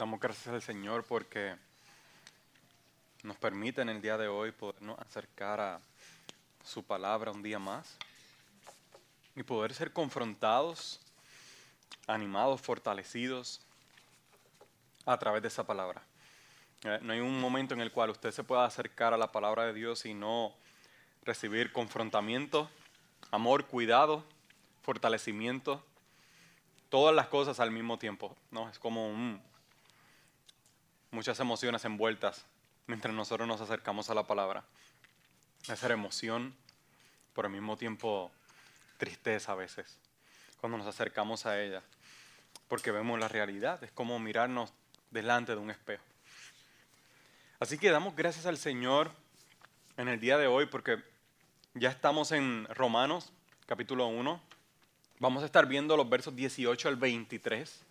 Damos gracias al Señor porque nos permite en el día de hoy podernos acercar a su palabra un día más y poder ser confrontados, animados, fortalecidos a través de esa palabra. Eh, no hay un momento en el cual usted se pueda acercar a la palabra de Dios y no recibir confrontamiento, amor, cuidado, fortalecimiento, todas las cosas al mismo tiempo. ¿no? Es como muchas emociones envueltas mientras nosotros nos acercamos a la palabra. Esa emoción, por el mismo tiempo tristeza a veces, cuando nos acercamos a ella, porque vemos la realidad, es como mirarnos delante de un espejo. Así que damos gracias al Señor en el día de hoy porque ya estamos en Romanos capítulo 1. Vamos a estar viendo los versos 18 al 23.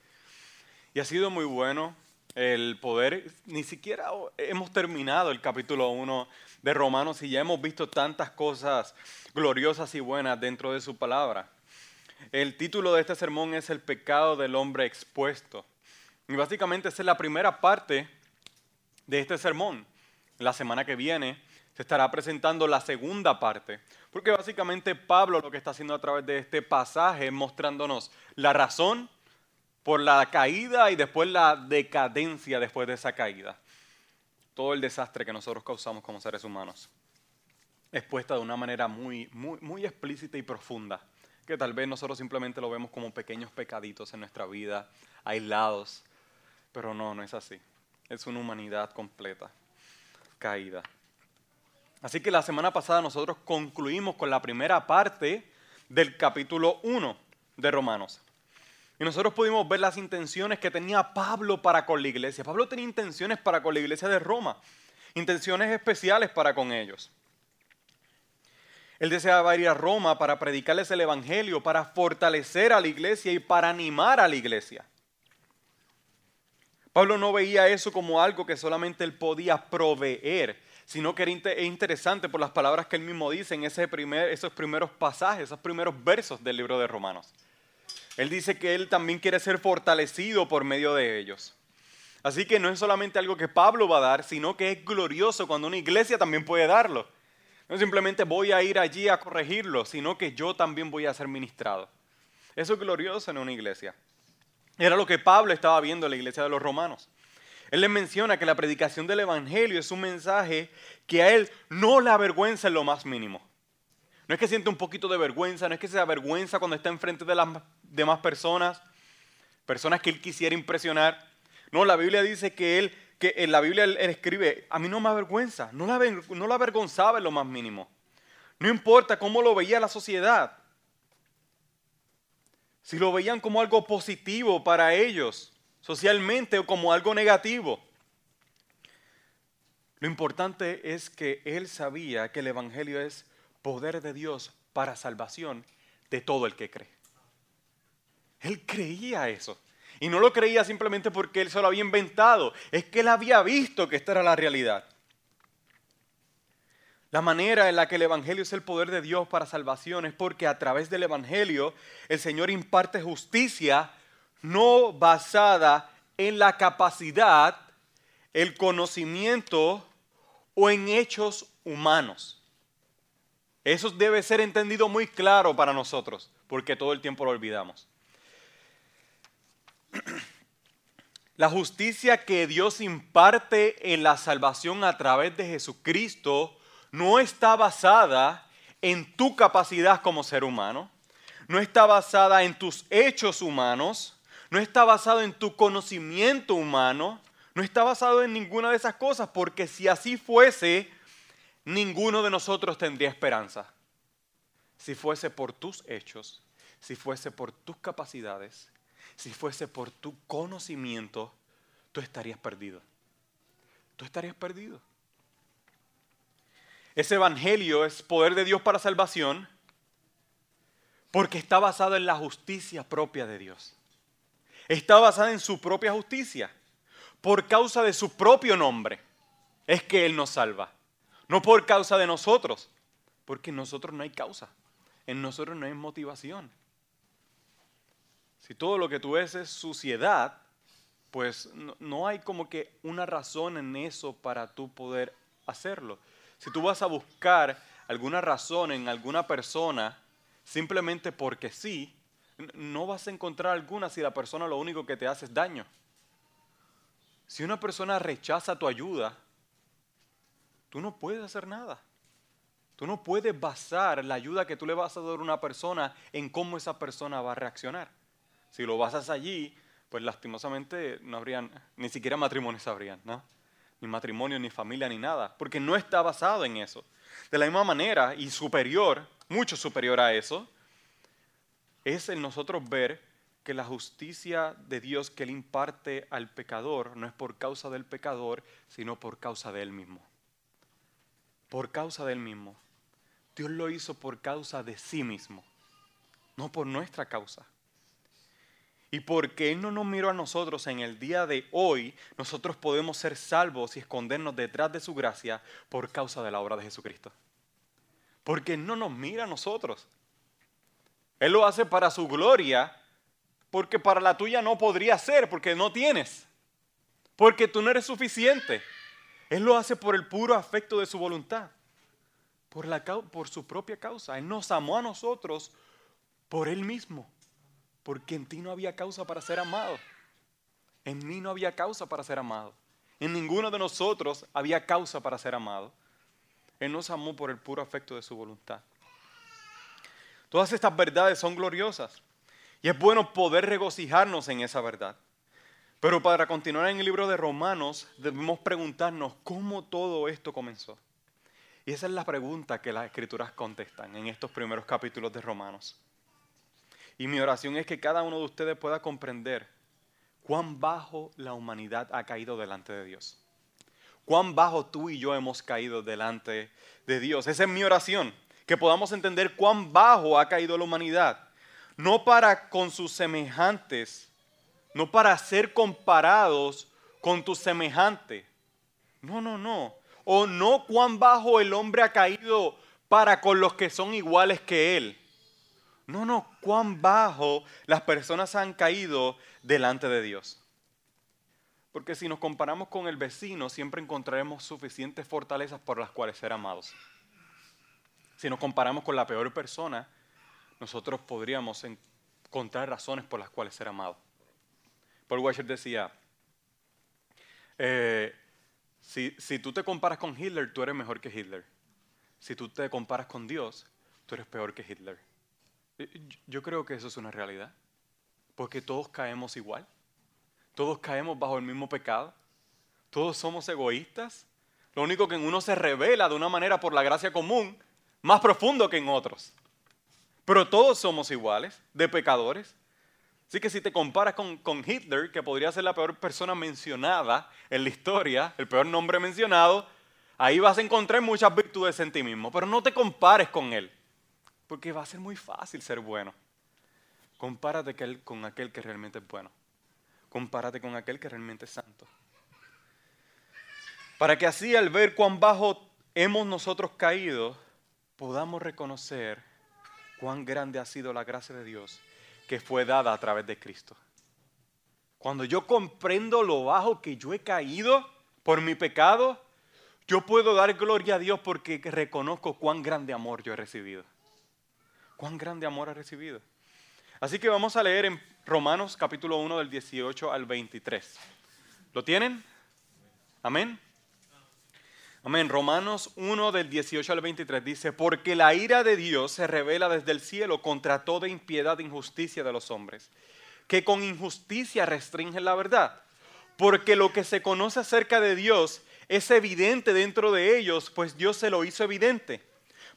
Y ha sido muy bueno el poder, ni siquiera hemos terminado el capítulo 1 de Romanos y ya hemos visto tantas cosas gloriosas y buenas dentro de su palabra. El título de este sermón es El pecado del hombre expuesto. Y básicamente esa es la primera parte de este sermón. La semana que viene se estará presentando la segunda parte, porque básicamente Pablo lo que está haciendo a través de este pasaje es mostrándonos la razón por la caída y después la decadencia después de esa caída. Todo el desastre que nosotros causamos como seres humanos. Expuesta de una manera muy, muy, muy explícita y profunda, que tal vez nosotros simplemente lo vemos como pequeños pecaditos en nuestra vida, aislados, pero no, no es así es una humanidad completa, caída. Así que la semana pasada nosotros concluimos con la primera parte del capítulo 1 de Romanos. Y nosotros pudimos ver las intenciones que tenía Pablo para con la iglesia. Pablo tenía intenciones para con la iglesia de Roma, intenciones especiales para con ellos. Él deseaba ir a Roma para predicarles el Evangelio, para fortalecer a la iglesia y para animar a la iglesia. Pablo no veía eso como algo que solamente él podía proveer, sino que era interesante por las palabras que él mismo dice en esos primeros pasajes, esos primeros versos del libro de Romanos. Él dice que él también quiere ser fortalecido por medio de ellos. Así que no es solamente algo que Pablo va a dar, sino que es glorioso cuando una iglesia también puede darlo. No simplemente voy a ir allí a corregirlo, sino que yo también voy a ser ministrado. Eso es glorioso en una iglesia. Era lo que Pablo estaba viendo en la iglesia de los romanos. Él les menciona que la predicación del Evangelio es un mensaje que a él no le avergüenza en lo más mínimo. No es que siente un poquito de vergüenza, no es que se avergüenza cuando está enfrente de las demás personas, personas que él quisiera impresionar. No, la Biblia dice que él, que en la Biblia él, escribe, a mí no me avergüenza, no la, no la avergonzaba en lo más mínimo. No importa cómo lo veía la sociedad, si lo veían como algo positivo para ellos, socialmente o como algo negativo. Lo importante es que él sabía que el Evangelio es poder de Dios para salvación de todo el que cree. Él creía eso. Y no lo creía simplemente porque él se lo había inventado, es que él había visto que esta era la realidad. La manera en la que el Evangelio es el poder de Dios para salvación es porque a través del Evangelio el Señor imparte justicia no basada en la capacidad, el conocimiento o en hechos humanos. Eso debe ser entendido muy claro para nosotros, porque todo el tiempo lo olvidamos. La justicia que Dios imparte en la salvación a través de Jesucristo no está basada en tu capacidad como ser humano, no está basada en tus hechos humanos, no está basado en tu conocimiento humano, no está basado en ninguna de esas cosas, porque si así fuese, ninguno de nosotros tendría esperanza. Si fuese por tus hechos, si fuese por tus capacidades, si fuese por tu conocimiento, tú estarías perdido. Tú estarías perdido. Ese evangelio es poder de Dios para salvación porque está basado en la justicia propia de Dios. Está basada en su propia justicia. Por causa de su propio nombre es que Él nos salva. No por causa de nosotros, porque en nosotros no hay causa. En nosotros no hay motivación. Si todo lo que tú ves es suciedad, pues no, no hay como que una razón en eso para tú poder hacerlo. Si tú vas a buscar alguna razón en alguna persona simplemente porque sí, no vas a encontrar alguna si la persona lo único que te hace es daño. Si una persona rechaza tu ayuda, tú no puedes hacer nada. Tú no puedes basar la ayuda que tú le vas a dar a una persona en cómo esa persona va a reaccionar. Si lo basas allí, pues lastimosamente no habrían, ni siquiera matrimonios habrían, ¿no? Ni matrimonio, ni familia, ni nada, porque no está basado en eso. De la misma manera, y superior, mucho superior a eso, es el nosotros ver que la justicia de Dios que Él imparte al pecador no es por causa del pecador, sino por causa de Él mismo. Por causa de Él mismo. Dios lo hizo por causa de sí mismo, no por nuestra causa. Y porque Él no nos miró a nosotros en el día de hoy, nosotros podemos ser salvos y escondernos detrás de su gracia por causa de la obra de Jesucristo. Porque Él no nos mira a nosotros. Él lo hace para su gloria, porque para la tuya no podría ser, porque no tienes. Porque tú no eres suficiente. Él lo hace por el puro afecto de su voluntad, por, su propia causa. Él nos amó a nosotros por Él mismo, porque en ti no había causa para ser amado. En mí no había causa para ser amado. En ninguno de nosotros había causa para ser amado. Él nos amó por el puro afecto de su voluntad. Todas estas verdades son gloriosas y es bueno poder regocijarnos en esa verdad. Pero para continuar en el libro de Romanos debemos preguntarnos cómo todo esto comenzó. Y esa es la pregunta que las escrituras contestan en estos primeros capítulos de Romanos. Y mi oración es que cada uno de ustedes pueda comprender cuán bajo la humanidad ha caído delante de Dios. Cuán bajo tú y yo hemos caído delante de Dios. Esa es mi oración, que podamos entender cuán bajo ha caído la humanidad. No para con sus semejantes, no para ser comparados con tu semejante. No, no, no. O no cuán bajo el hombre ha caído para con los que son iguales que él. No, no, cuán bajo las personas han caído delante de Dios. Porque si nos comparamos con el vecino, siempre encontraremos suficientes fortalezas por las cuales ser amados. Si nos comparamos con la peor persona, nosotros podríamos encontrar razones por las cuales ser amados. Paul Washer decía, eh, si, si tú te comparas con Hitler, tú eres mejor que Hitler. Si tú te comparas con Dios, tú eres peor que Hitler. Yo creo que eso es una realidad, porque todos caemos igual, todos caemos bajo el mismo pecado, todos somos egoístas, lo único que en uno se revela de una manera por la gracia común, más profundo que en otros. Pero todos somos iguales, de pecadores. Así que si te comparas con, con Hitler, que podría ser la peor persona mencionada en la historia, el peor nombre mencionado, ahí vas a encontrar muchas virtudes en ti mismo, pero no te compares con él, porque va a ser muy fácil ser bueno. Compárate con aquel que realmente es bueno. Compárate con aquel que realmente es santo. Para que así al ver cuán bajo hemos nosotros caído, podamos reconocer cuán grande ha sido la gracia de Dios que fue dada a través de Cristo. Cuando yo comprendo lo bajo que yo he caído por mi pecado, yo puedo dar gloria a Dios porque reconozco cuán grande amor yo he recibido. Cuán grande amor he recibido. Así que vamos a leer en Romanos capítulo 1 del 18 al 23. ¿Lo tienen? Amén. Amén. Romanos 1 del 18 al 23 dice, porque la ira de Dios se revela desde el cielo contra toda impiedad e injusticia de los hombres, que con injusticia restringen la verdad. Porque lo que se conoce acerca de Dios es evidente dentro de ellos, pues Dios se lo hizo evidente.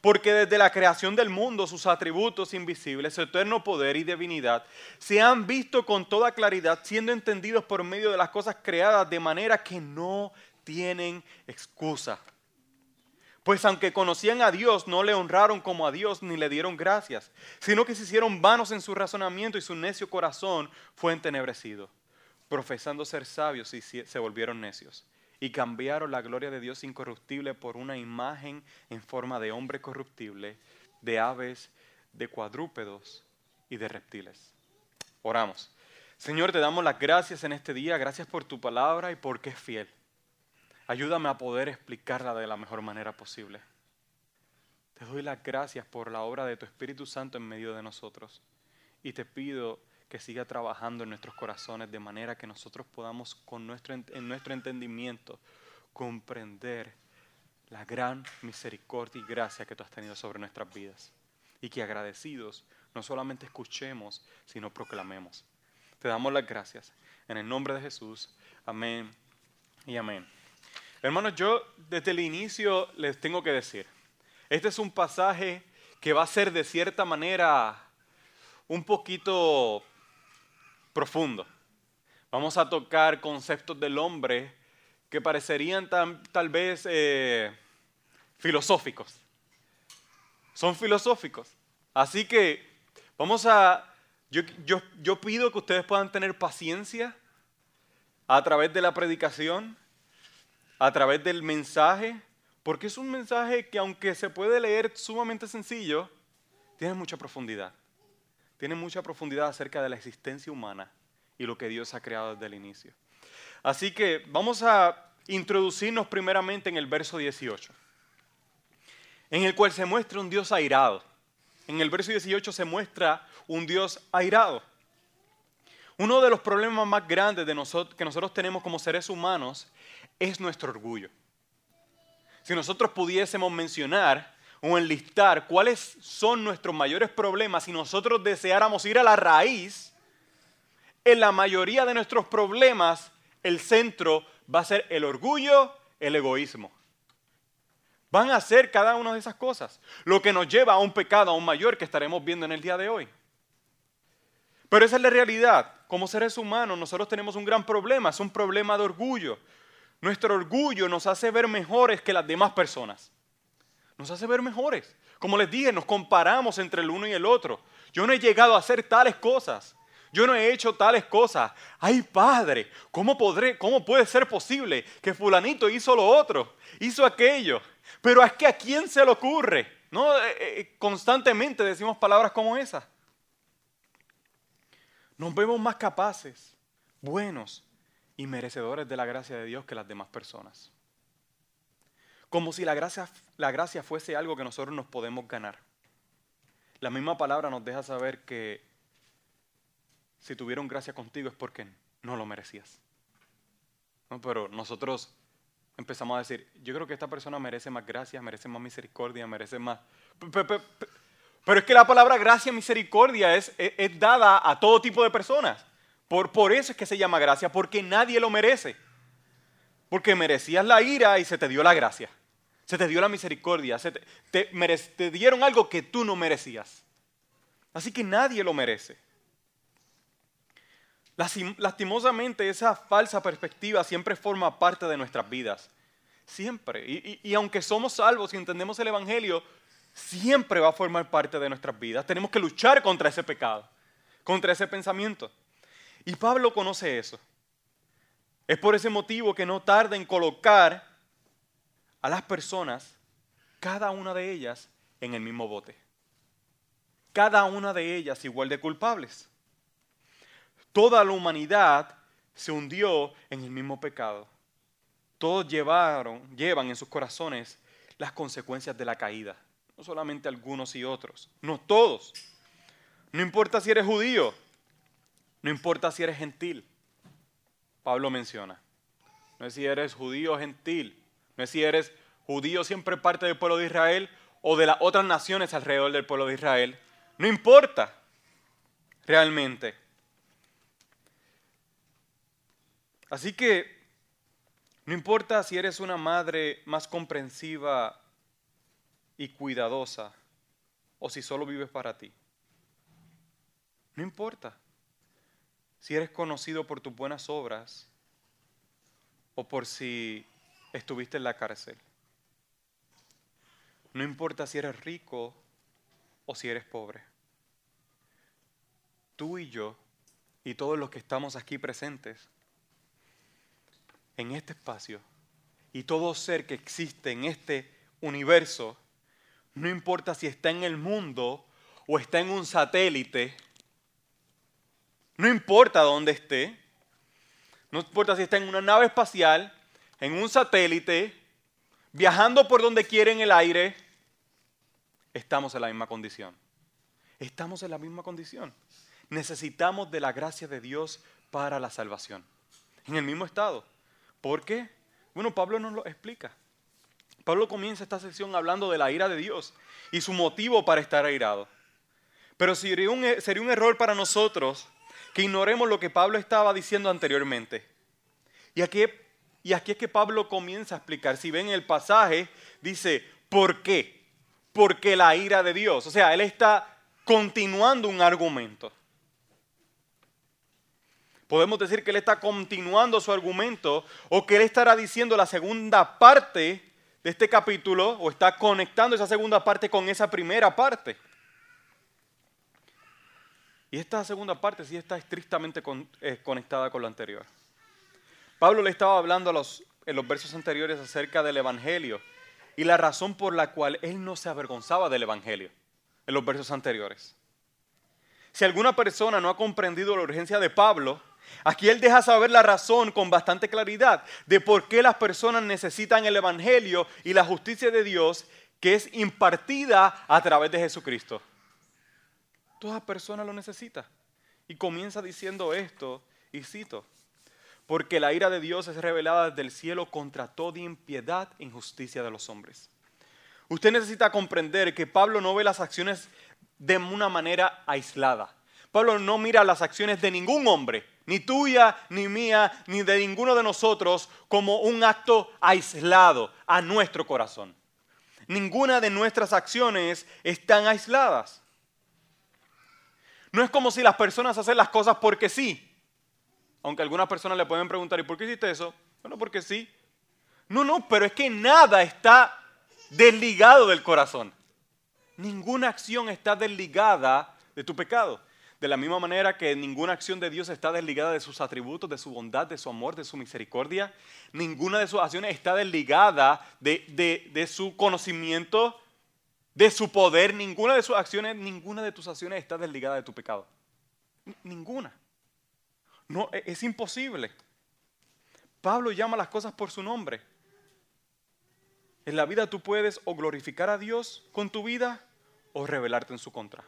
Porque desde la creación del mundo sus atributos invisibles, su eterno poder y divinidad, se han visto con toda claridad, siendo entendidos por medio de las cosas creadas, de manera que no tienen excusa. Pues aunque conocían a Dios, no le honraron como a Dios ni le dieron gracias, sino que se hicieron vanos en su razonamiento y su necio corazón fue entenebrecido. Profesando ser sabios se volvieron necios y cambiaron la gloria de Dios incorruptible por una imagen en forma de hombre corruptible, de aves, de cuadrúpedos y de reptiles. Oramos. Señor, te damos las gracias en este día, gracias por tu palabra y porque es fiel. Ayúdame a poder explicarla de la mejor manera posible. Te doy las gracias por la obra de tu Espíritu Santo en medio de nosotros y te pido que siga trabajando en nuestros corazones de manera que nosotros podamos con nuestro, en nuestro entendimiento comprender la gran misericordia y gracia que tú has tenido sobre nuestras vidas. Y que agradecidos no solamente escuchemos, sino proclamemos. Te damos las gracias. En el nombre de Jesús. Amén y amén. Hermanos, yo desde el inicio les tengo que decir, este es un pasaje que va a ser de cierta manera un poquito profundo. Vamos a tocar conceptos del hombre que parecerían tal vez eh, filosóficos. Son filosóficos. Así que vamos a yo, pido que ustedes puedan tener paciencia a través de la predicación, a través del mensaje, porque es un mensaje que aunque se puede leer sumamente sencillo, tiene mucha profundidad. Tiene mucha profundidad acerca de la existencia humana y lo que Dios ha creado desde el inicio. Así que vamos a introducirnos primeramente en el verso 18, en el cual se muestra un Dios airado. En el verso 18 se muestra un Dios airado. Uno de los problemas más grandes que nosotros tenemos como seres humanos es nuestro orgullo. Si nosotros pudiésemos mencionar o enlistar cuáles son nuestros mayores problemas si nosotros deseáramos ir a la raíz, en la mayoría de nuestros problemas el centro va a ser el orgullo, el egoísmo. Van a ser cada una de esas cosas, lo que nos lleva a un pecado aún mayor que estaremos viendo en el día de hoy. Pero esa es la realidad. Como seres humanos nosotros tenemos un gran problema, es un problema de orgullo. Nuestro orgullo nos hace ver mejores que las demás personas. Nos hace ver mejores. Como les dije, nos comparamos entre el uno y el otro. Yo no he llegado a hacer tales cosas. Yo no he hecho tales cosas. Ay, Padre, ¿cómo, podré, ¿cómo puede ser posible que fulanito hizo lo otro? Hizo aquello. Pero es que a quién se le ocurre. ¿No? Eh, eh, constantemente decimos palabras como esas. Nos vemos más capaces, buenos y merecedores de la gracia de Dios que las demás personas. Como si la gracia, la gracia fuese algo que nosotros nos podemos ganar. La misma palabra nos deja saber que si tuvieron gracia contigo es porque no lo merecías. Pero nosotros empezamos a decir, yo creo que esta persona merece más gracia, merece más misericordia, merece más... Pero es que la palabra gracia, misericordia es, es, dada a todo tipo de personas. Por, por eso es que se llama gracia, porque nadie lo merece. Porque merecías la ira y se te dio la gracia. Se te dio la misericordia. Se te, te dieron algo que tú no merecías. Así que nadie lo merece. Lastimosamente esa falsa perspectiva siempre forma parte de nuestras vidas. Siempre. Y, y, y, aunque somos salvos y entendemos el Evangelio, siempre va a formar parte de nuestras vidas. Tenemos que luchar contra ese pecado, contra ese pensamiento. Y Pablo conoce eso. Es por ese motivo que no tarda en colocar a las personas, cada una de ellas, en el mismo bote. Cada una de ellas igual de culpables. Toda la humanidad se hundió en el mismo pecado. Todos llevaron, llevan en sus corazones las consecuencias de la caída no solamente algunos y otros, no todos. No importa si eres judío, no importa si eres gentil. Pablo menciona. No es si eres judío o gentil, no es si eres judío siempre parte del pueblo de Israel o de las otras naciones alrededor del pueblo de Israel. No importa realmente. Así que no importa si eres una madre más comprensiva y cuidadosa o si solo vives para ti. No importa si eres conocido por tus buenas obras o por si estuviste en la cárcel. No importa si eres rico o si eres pobre. Tú y yo y todos los que estamos aquí presentes en este espacio y todo ser que existe en este universo no importa si está en el mundo o está en un satélite, No importa dónde esté. No importa si está en una nave espacial, en un satélite, viajando por donde quiere en el aire. Estamos en la misma condición. Estamos en la misma condición. Necesitamos de la gracia de Dios para la salvación. En el mismo estado. ¿Por qué? Bueno, Pablo nos lo explica. Pablo comienza esta sección hablando de la ira de Dios y su motivo para estar airado. Pero sería un, sería un error para nosotros que ignoremos lo que Pablo estaba diciendo anteriormente. Y aquí, y aquí es que Pablo comienza a explicar. Si ven el pasaje, dice, ¿por qué? Porque la ira de Dios. O sea, él está continuando un argumento. Podemos decir que él está continuando su argumento o que él estará diciendo la segunda parte de este capítulo o está conectando esa segunda parte con esa primera parte. Y esta segunda parte sí está estrictamente eh, conectada con lo anterior. Pablo le estaba hablando en los versos anteriores acerca del Evangelio y la razón por la cual él no se avergonzaba del Evangelio en los versos anteriores. Si alguna persona no ha comprendido la urgencia de Pablo, aquí él deja saber la razón con bastante claridad de por qué las personas necesitan el Evangelio y la justicia de Dios que es impartida a través de Jesucristo. Toda persona lo necesita. Y comienza diciendo esto, y cito, porque la ira de Dios es revelada desde el cielo contra toda impiedad e injusticia de los hombres. Usted necesita comprender que Pablo no ve las acciones de una manera aislada. Pablo no mira las acciones de ningún hombre, ni tuya, ni mía, ni de ninguno de nosotros, como un acto aislado a nuestro corazón. Ninguna de nuestras acciones están aisladas. No es como si las personas hacen las cosas porque sí. Aunque algunas personas le pueden preguntar, ¿y por qué hiciste eso? Bueno, porque sí. No, no, pero es que nada está desligado del corazón. Ninguna acción está desligada de tu pecado. De la misma manera que ninguna acción de Dios está desligada de sus atributos, de su bondad, de su amor, de su misericordia. Ninguna de sus acciones está desligada de, de, de su conocimiento de su poder, ninguna de sus acciones, ninguna de tus acciones está desligada de tu pecado. Ninguna. No, e, es imposible. Pablo llama las cosas por su nombre. En la vida tú puedes o glorificar a Dios con tu vida o rebelarte en su contra.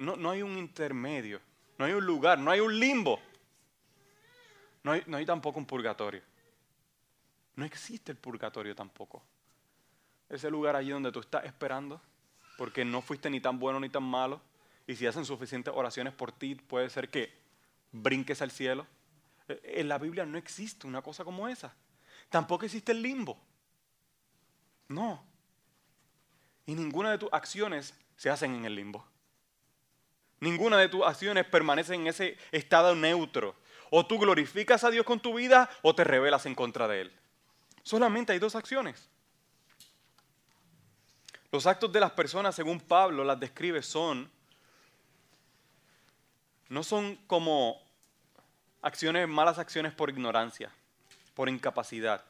No, no hay un intermedio, no hay un lugar, no hay un limbo. No hay, tampoco un purgatorio. No existe el purgatorio tampoco ese lugar allí donde tú estás esperando, porque no fuiste ni tan bueno ni tan malo, y si hacen suficientes oraciones por ti, puede ser que brinques al cielo. Eh, en la Biblia no existe una cosa como esa. Tampoco existe el limbo. No. Y ninguna de tus acciones se hacen en el limbo. Ninguna de tus acciones permanece en ese estado neutro. O tú glorificas a Dios con tu vida o te rebelas en contra de Él. Solamente hay dos acciones. Los actos de las personas, según Pablo las describe, son, no son como acciones, malas acciones por ignorancia, por incapacidad,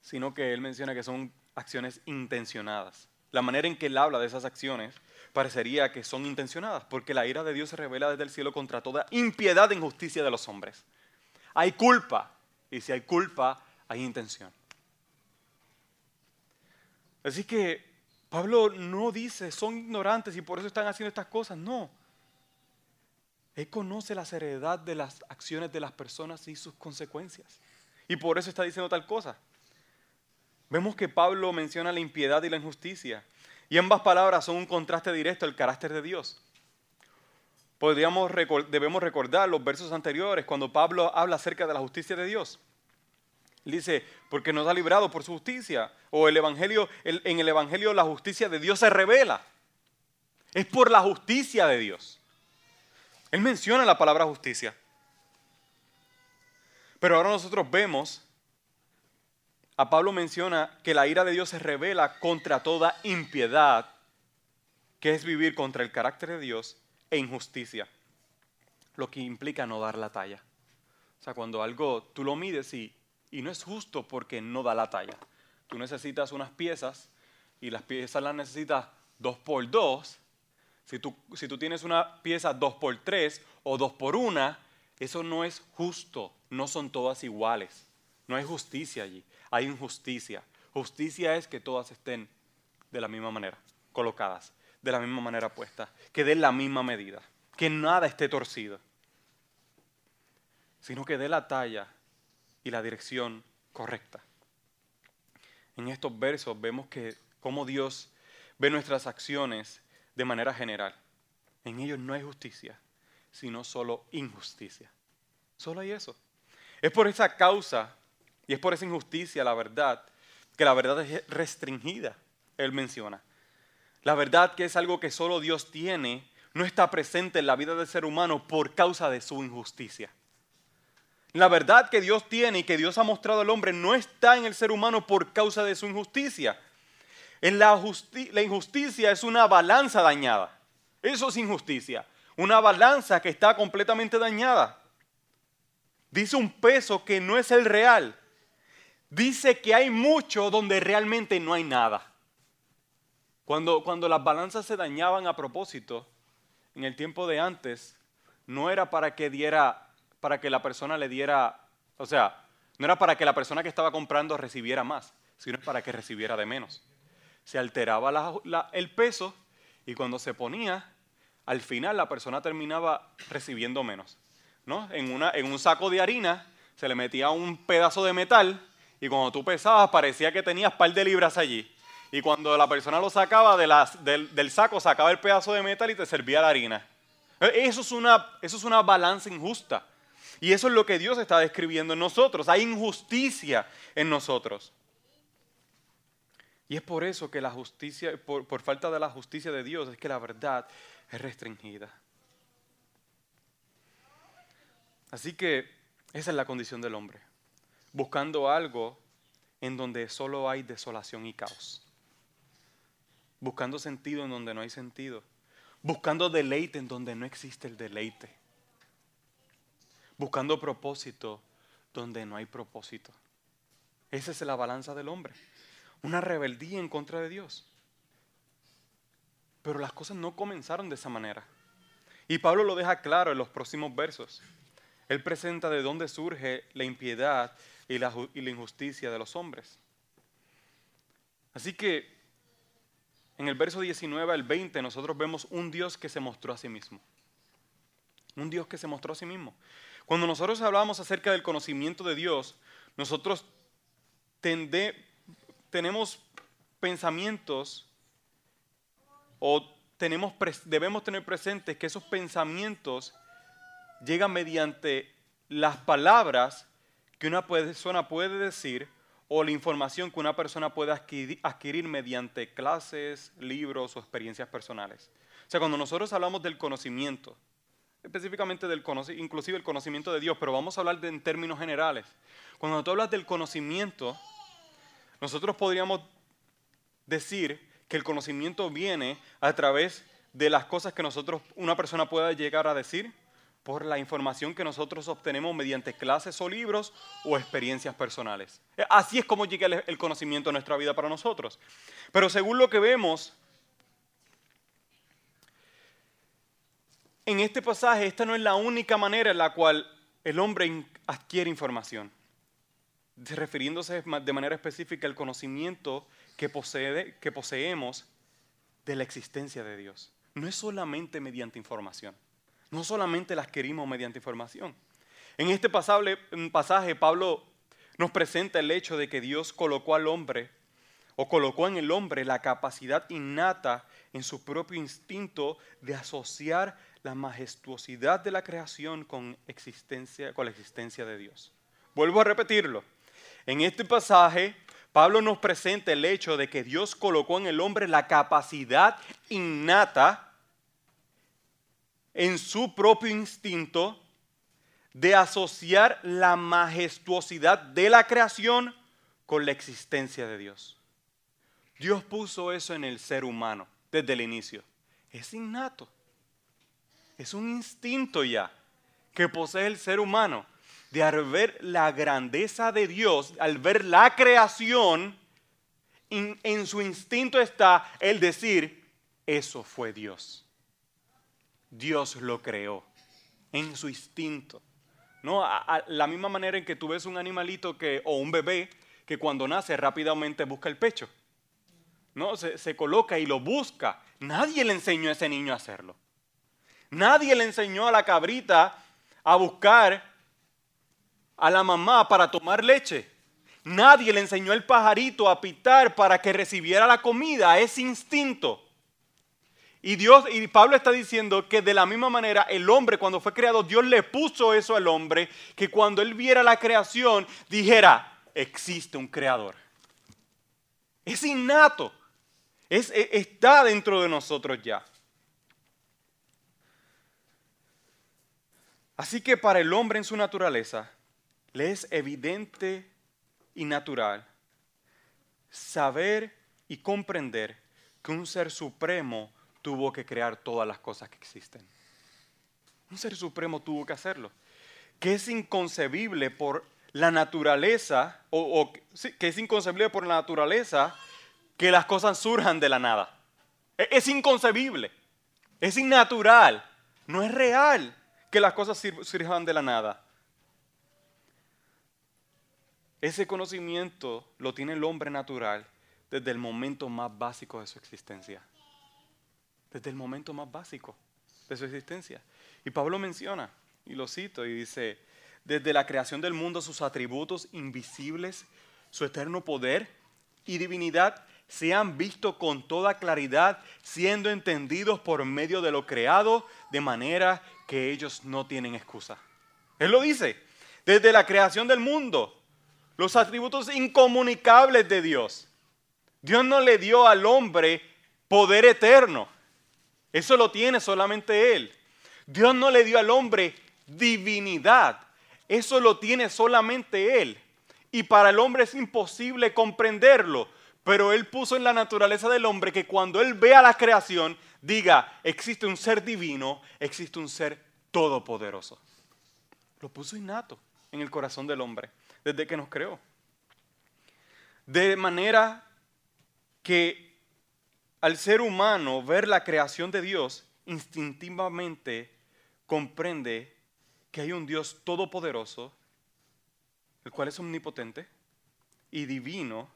sino que él menciona que son acciones intencionadas. La manera en que él habla de esas acciones parecería que son intencionadas, porque la ira de Dios se revela desde el cielo contra toda impiedad e injusticia de los hombres. Hay culpa, y si hay culpa, hay intención. Así que Pablo no dice, son ignorantes y por eso están haciendo estas cosas. No. Él conoce la seriedad de las acciones de las personas y sus consecuencias. Y por eso está diciendo tal cosa. Vemos que Pablo menciona la impiedad y la injusticia. Y ambas palabras son un contraste directo al carácter de Dios. Podríamos, debemos recordar los versos anteriores cuando Pablo habla acerca de la justicia de Dios dice, porque nos ha librado por su justicia. O el Evangelio, en el Evangelio la justicia de Dios se revela. Es por la justicia de Dios. Él menciona la palabra justicia. Pero ahora nosotros vemos, a Pablo menciona que la ira de Dios se revela contra toda impiedad, que es vivir contra el carácter de Dios e injusticia, lo que implica no dar la talla. O sea, cuando algo tú lo mides y y no es justo porque no da la talla. Tú necesitas unas piezas y las piezas las necesitas dos por dos, Si tú, si tú tienes una pieza 2 por 3 o 2 por 1, eso no es justo, no son todas iguales. No hay justicia allí, hay injusticia. Justicia es que todas estén de la misma manera, colocadas, de la misma manera puestas, que den la misma medida, que nada esté torcido, sino que dé la talla y la dirección correcta. En estos versos vemos que cómo Dios ve nuestras acciones de manera general. En ellos no hay justicia, sino solo injusticia. Solo hay eso. Es por esa causa y es por esa injusticia, la verdad, que la verdad es restringida, él menciona. La verdad que es algo que solo Dios tiene, no está presente en la vida del ser humano por causa de su injusticia. La verdad que Dios tiene y que Dios ha mostrado al hombre no está en el ser humano por causa de su injusticia. En la, la injusticia es una balanza dañada. Eso es injusticia. Una balanza que está completamente dañada. Dice un peso que no es el real. Dice que hay mucho donde realmente no hay nada. Cuando, cuando las balanzas se dañaban a propósito, en el tiempo de antes, no era para que diera, para que la persona le diera, o sea, no era para que la persona que estaba comprando recibiera más, sino para que recibiera de menos. Se alteraba el peso y cuando se ponía, al final la persona terminaba recibiendo menos. ¿no? En, una, en un saco de harina se le metía un pedazo de metal y cuando tú pesabas parecía que tenías par de libras allí. Y cuando la persona lo sacaba del, saco, sacaba el pedazo de metal y te servía la harina. Eso es, una, eso es una balanza injusta. Y eso es lo que Dios está describiendo en nosotros. Hay injusticia en nosotros. Y es por eso que la justicia, por falta de la justicia de Dios, es que la verdad es restringida. Así que esa es la condición del hombre, buscando algo en donde solo hay desolación y caos, buscando sentido en donde no hay sentido, buscando deleite en donde no existe el deleite, buscando propósito donde no hay propósito. Esa es la balanza del hombre, una rebeldía en contra de Dios. Pero las cosas no comenzaron de esa manera. Y Pablo lo deja claro en los próximos versos. Él presenta de dónde surge la impiedad y la, injusticia de los hombres. Así que en el verso 19 al 20 nosotros vemos un Dios que se mostró a sí mismo. Un Dios que se mostró a sí mismo. Cuando nosotros hablamos acerca del conocimiento de Dios, nosotros tenemos pensamientos o tenemos, debemos tener presentes que esos pensamientos llega mediante las palabras que una persona puede decir o la información que una persona puede adquirir, mediante clases, libros o experiencias personales. O sea, cuando nosotros hablamos del conocimiento, específicamente del conocimiento, inclusive el conocimiento de Dios, pero vamos a hablar de, en términos generales. Cuando tú hablas del conocimiento, nosotros podríamos decir que el conocimiento viene a través de las cosas que nosotros, una persona pueda llegar a decir, por la información que nosotros obtenemos mediante clases o libros o experiencias personales. Así es como llega el conocimiento a nuestra vida para nosotros. Pero según lo que vemos en este pasaje, esta no es la única manera en la cual el hombre adquiere información. Refiriéndose de manera específica al conocimiento que, posee, que poseemos de la existencia de Dios. No es solamente mediante información no solamente las querimos mediante información. En este pasaje, Pablo nos presenta el hecho de que Dios colocó al hombre o colocó en el hombre la capacidad innata en su propio instinto de asociar la majestuosidad de la creación con, existencia, con la existencia de Dios. Vuelvo a repetirlo. En este pasaje, Pablo nos presenta el hecho de que Dios colocó en el hombre la capacidad innata en su propio instinto de asociar la majestuosidad de la creación con la existencia de Dios. Dios puso eso en el ser humano desde el inicio. Es innato. Es un instinto ya que posee el ser humano de al ver la grandeza de Dios, al ver la creación, en su instinto está el decir, eso fue Dios. Dios lo creó en su instinto. ¿no? A, la misma manera en que tú ves un animalito que, o un bebé que cuando nace rápidamente busca el pecho. ¿no? Se, se coloca y lo busca. Nadie le enseñó a ese niño a hacerlo. Nadie le enseñó a la cabrita a buscar a la mamá para tomar leche. Nadie le enseñó al pajarito a pitar para que recibiera la comida, ese instinto. Y Dios y Pablo está diciendo que de la misma manera el hombre cuando fue creado Dios le puso eso al hombre que cuando él viera la creación dijera, existe un creador. Es innato. Es, e, está dentro de nosotros ya. Así que para el hombre en su naturaleza le es evidente y natural saber y comprender que un ser supremo tuvo que crear todas las cosas que existen. Un ser supremo tuvo que hacerlo. Que es inconcebible por la naturaleza, o, que es inconcebible por la naturaleza que las cosas surjan de la nada. Es, es inconcebible, es innatural, no es real que las cosas surjan de la nada. Ese conocimiento lo tiene el hombre natural desde el momento más básico de su existencia desde el momento más básico de su existencia. Y Pablo menciona, y lo cito, y dice, desde la creación del mundo sus atributos invisibles, su eterno poder y divinidad se han visto con toda claridad, siendo entendidos por medio de lo creado, de manera que ellos no tienen excusa. Él lo dice, desde la creación del mundo, los atributos incomunicables de Dios. Dios no le dio al hombre poder eterno. Eso lo tiene solamente Él. Dios no le dio al hombre divinidad. Eso lo tiene solamente Él. Y para el hombre es imposible comprenderlo. Pero Él puso en la naturaleza del hombre que cuando Él vea la creación, diga, existe un ser divino, existe un ser todopoderoso. Lo puso innato en el corazón del hombre desde que nos creó. De manera que al ser humano ver la creación de Dios, instintivamente comprende que hay un Dios todopoderoso, el cual es omnipotente y divino,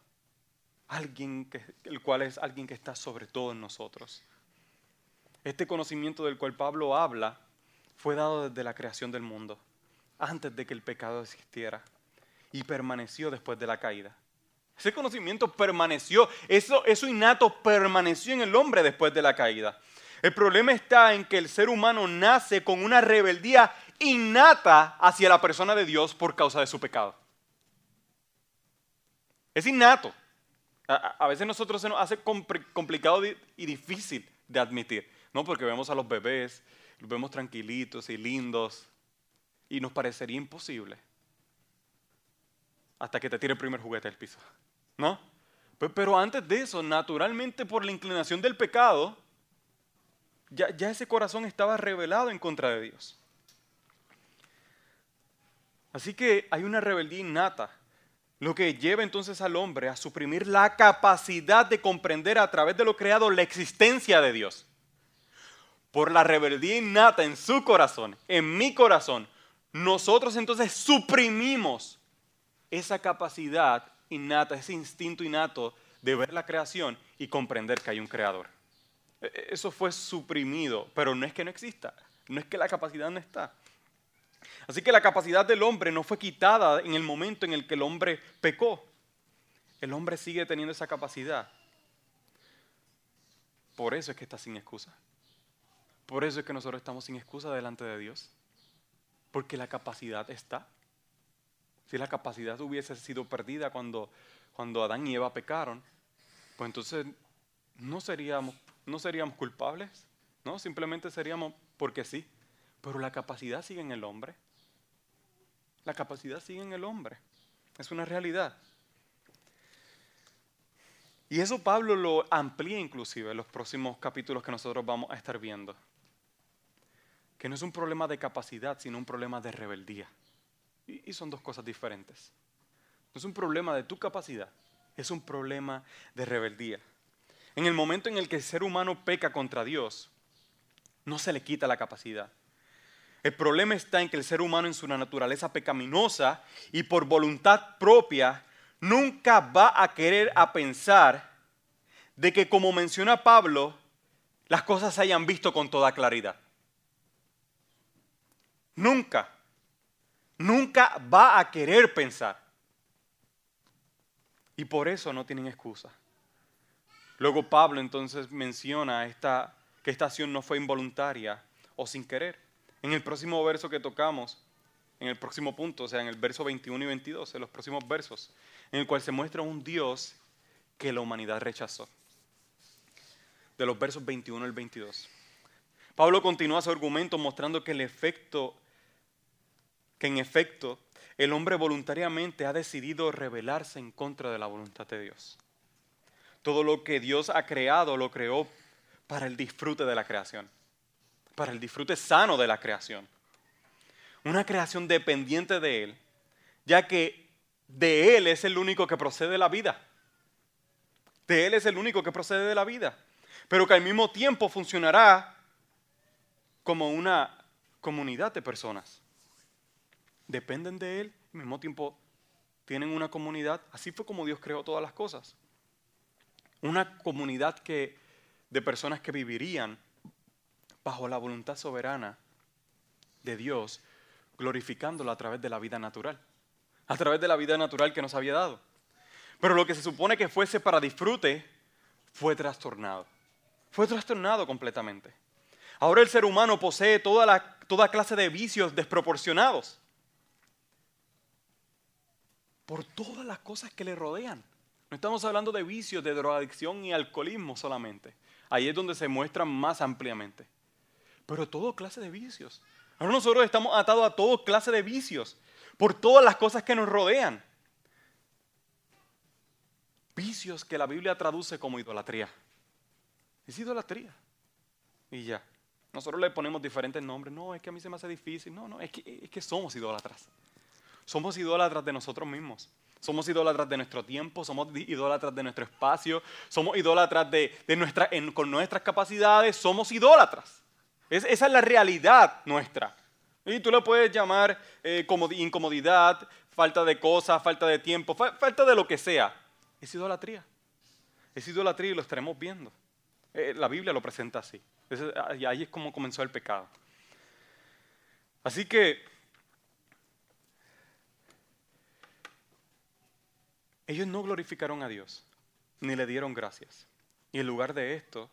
alguien el cual es alguien que está sobre todo en nosotros. Este conocimiento del cual Pablo habla fue dado desde la creación del mundo, antes de que el pecado existiera, y permaneció después de la caída. Ese conocimiento permaneció, eso, eso innato permaneció en el hombre después de la caída. El problema está en que el ser humano nace con una rebeldía innata hacia la persona de Dios por causa de su pecado. Es innato. A, veces a nosotros se nos hace complicado y difícil de admitir, ¿no? Porque vemos a los bebés, los vemos tranquilitos y lindos, y nos parecería imposible hasta que te tire el primer juguete del piso. ¿No? Pero antes de eso, naturalmente por la inclinación del pecado, ya, ya ese corazón estaba revelado en contra de Dios. Así que hay una rebeldía innata, lo que lleva entonces al hombre a suprimir la capacidad de comprender a través de lo creado la existencia de Dios. Por la rebeldía innata en su corazón, en mi corazón, nosotros entonces suprimimos esa capacidad innata, ese instinto innato de ver la creación y comprender que hay un creador. E, e, eso fue suprimido, pero no es que no exista, no es que la capacidad no está. Así que la capacidad del hombre no fue quitada en el momento en el que el hombre pecó. El hombre sigue teniendo esa capacidad. Por eso es que está sin excusa. Por eso es que nosotros estamos sin excusa delante de Dios. Porque la capacidad está. Si la capacidad hubiese sido perdida cuando, cuando Adán y Eva pecaron, pues entonces no seríamos, no seríamos culpables, ¿no? Simplemente seríamos porque sí. Pero la capacidad sigue en el hombre. La capacidad sigue en el hombre. Es una realidad. Y eso Pablo lo amplía inclusive en los próximos capítulos que nosotros vamos a estar viendo. Que no es un problema de capacidad, sino un problema de rebeldía. Y, son dos cosas diferentes. No es un problema de tu capacidad, es un problema de rebeldía. En el momento en el que el ser humano peca contra Dios, No se le quita la capacidad. El problema está en que el ser humano en su naturaleza pecaminosa y por voluntad propia nunca va a querer a pensar de que como menciona Pablo, las cosas se hayan visto con toda claridad. Nunca, nunca va a querer pensar. Y por eso no tienen excusa. Luego Pablo entonces menciona esta, que esta acción no fue involuntaria o sin querer. En el próximo verso que tocamos, en el próximo punto, o sea, en el verso 21 y 22, en los próximos versos, en el cual se muestra un Dios que la humanidad rechazó. De los versos 21 al 22. Pablo continúa su argumento mostrando que el efecto, que en efecto el hombre voluntariamente ha decidido rebelarse en contra de la voluntad de Dios. Todo lo que Dios ha creado lo creó para el disfrute de la creación, para el disfrute sano de la creación. Una creación dependiente de Él, ya que de Él es el único que procede de la vida. De Él es el único que procede de la vida. Pero que al mismo tiempo funcionará como una comunidad de personas. Dependen de Él, al mismo tiempo tienen una comunidad. Así fue como Dios creó todas las cosas. Una comunidad que, de personas que vivirían bajo la voluntad soberana de Dios, glorificándolo a través de la vida natural a través de la vida natural que nos había dado. Pero lo que se supone que fuese para disfrute fue trastornado. Fue trastornado completamente. Ahora el ser humano posee toda, la, toda clase de vicios desproporcionados por todas las cosas que le rodean. No estamos hablando de vicios, de drogadicción y alcoholismo solamente. Ahí es donde se muestran más ampliamente. Pero toda clase de vicios. Ahora nosotros estamos atados a toda clase de vicios por todas las cosas que nos rodean. Vicios que la Biblia traduce como idolatría. Es idolatría. Y ya. Nosotros le ponemos diferentes nombres. No, es que a mí se me hace difícil. No, no, es que, es que somos idólatras. Somos idólatras de nosotros mismos. Somos idólatras de nuestro tiempo, somos idólatras de nuestro espacio, somos idólatras de, nuestra, con nuestras capacidades, somos idólatras. esa es la realidad nuestra. Y tú lo puedes llamar eh, incomodidad, falta de cosas, falta de tiempo, falta de lo que sea. Es idolatría. Es idolatría y lo estaremos viendo. Eh, la Biblia lo presenta así. y ahí es como comenzó el pecado. Así que ellos no glorificaron a Dios, ni le dieron gracias. Y en lugar de esto,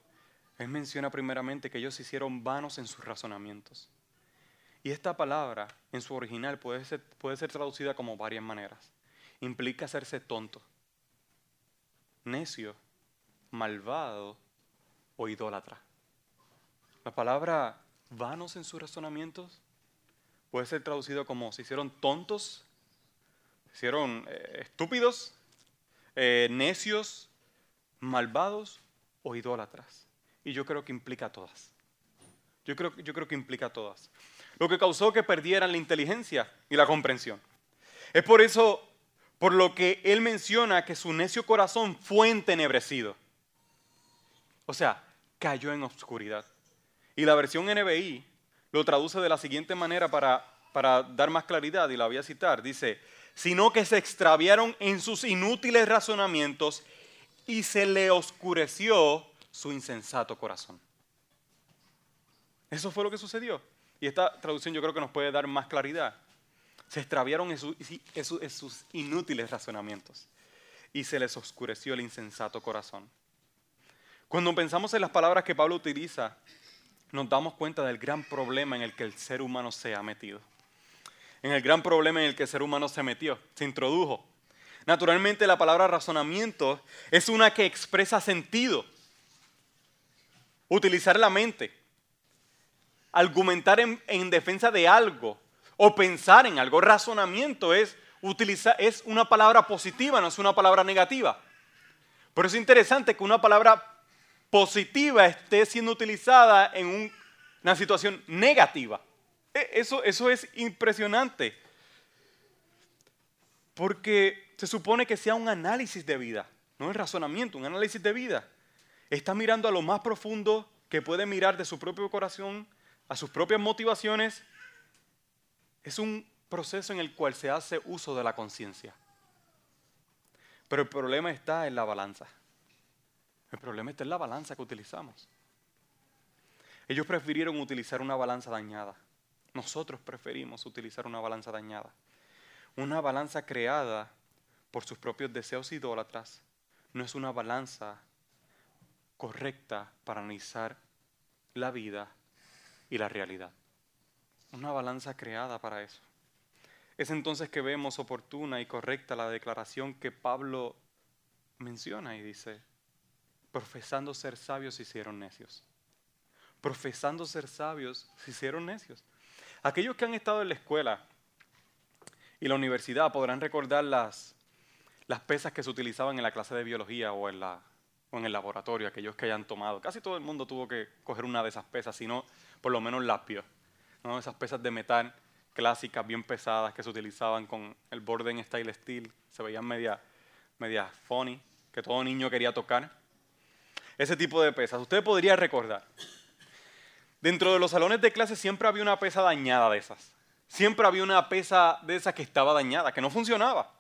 Él menciona primeramente que ellos se hicieron vanos en sus razonamientos. Y esta palabra en su original puede ser, puede ser traducida como varias maneras. Implica hacerse tonto, necio, malvado o idólatra. La palabra vanos en sus razonamientos puede ser traducido como se hicieron tontos, se hicieron eh, estúpidos, eh, necios, malvados o idólatras. Y yo creo que implica todas. Yo creo, yo creo que implica todas lo que causó que perdieran la inteligencia y la comprensión. Es por eso, por lo que él menciona que su necio corazón fue entenebrecido. O sea, cayó en oscuridad. Y la versión NBI lo traduce de la siguiente manera para, para dar más claridad, y la voy a citar. Dice, sino que se extraviaron en sus inútiles razonamientos y se le oscureció su insensato corazón. Eso fue lo que sucedió. Y esta traducción yo creo que nos puede dar más claridad. Se extraviaron en, sus inútiles razonamientos y se les oscureció el insensato corazón. Cuando pensamos en las palabras que Pablo utiliza, nos damos cuenta del gran problema en el que el ser humano se ha metido. En el gran problema en el que el ser humano se metió, se introdujo. Naturalmente la palabra razonamiento es una que expresa sentido. Utilizar la mente argumentar en, defensa de algo o pensar en algo. Razonamiento es, es una palabra positiva, no es una palabra negativa. Pero es interesante que una palabra positiva esté siendo utilizada en una situación negativa. E, eso, eso es impresionante. Porque se supone que sea un análisis de vida, no es razonamiento, un análisis de vida. Está mirando a lo más profundo que puede mirar de su propio corazón a sus propias motivaciones, es un proceso en el cual se hace uso de la conciencia. Pero el problema está en la balanza. El problema está en la balanza que utilizamos. Ellos prefirieron utilizar una balanza dañada. Nosotros preferimos utilizar una balanza dañada. Una balanza creada por sus propios deseos idólatras no es una balanza correcta para analizar la vida y la realidad. Una balanza creada para eso. Es entonces que vemos oportuna y correcta la declaración que Pablo menciona y dice, profesando ser sabios se hicieron necios. Profesando ser sabios se hicieron necios. Aquellos que han estado en la escuela y la universidad podrán recordar las, las pesas que se utilizaban en la clase de biología o en, el laboratorio, aquellos que hayan tomado. Casi todo el mundo tuvo que coger una de esas pesas, sino por lo menos lapio, ¿no? esas pesas de metal clásicas, bien pesadas, que se utilizaban con el borde en style steel, se veían media, media funny, que todo niño quería tocar. Ese tipo de pesas. Usted podría recordar. Dentro de los salones de clase siempre había una pesa dañada de esas. Siempre había una pesa de esas que estaba dañada, que no funcionaba.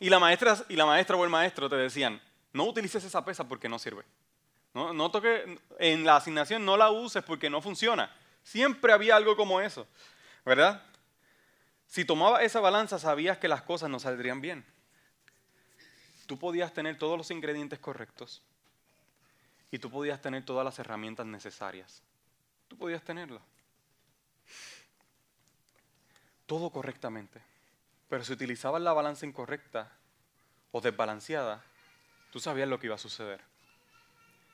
Y la maestra, y la maestra o el maestro te decían, no utilices esa pesa porque no sirve. No, no toque, en la asignación no la uses porque no funciona. Siempre había algo como eso, ¿verdad? Si tomabas esa balanza sabías que las cosas no saldrían bien. Tú podías tener todos los ingredientes correctos y tú podías tener todas las herramientas necesarias. Tú podías tenerlo. Todo correctamente. Pero si utilizabas la balanza incorrecta o desbalanceada, tú sabías lo que iba a suceder.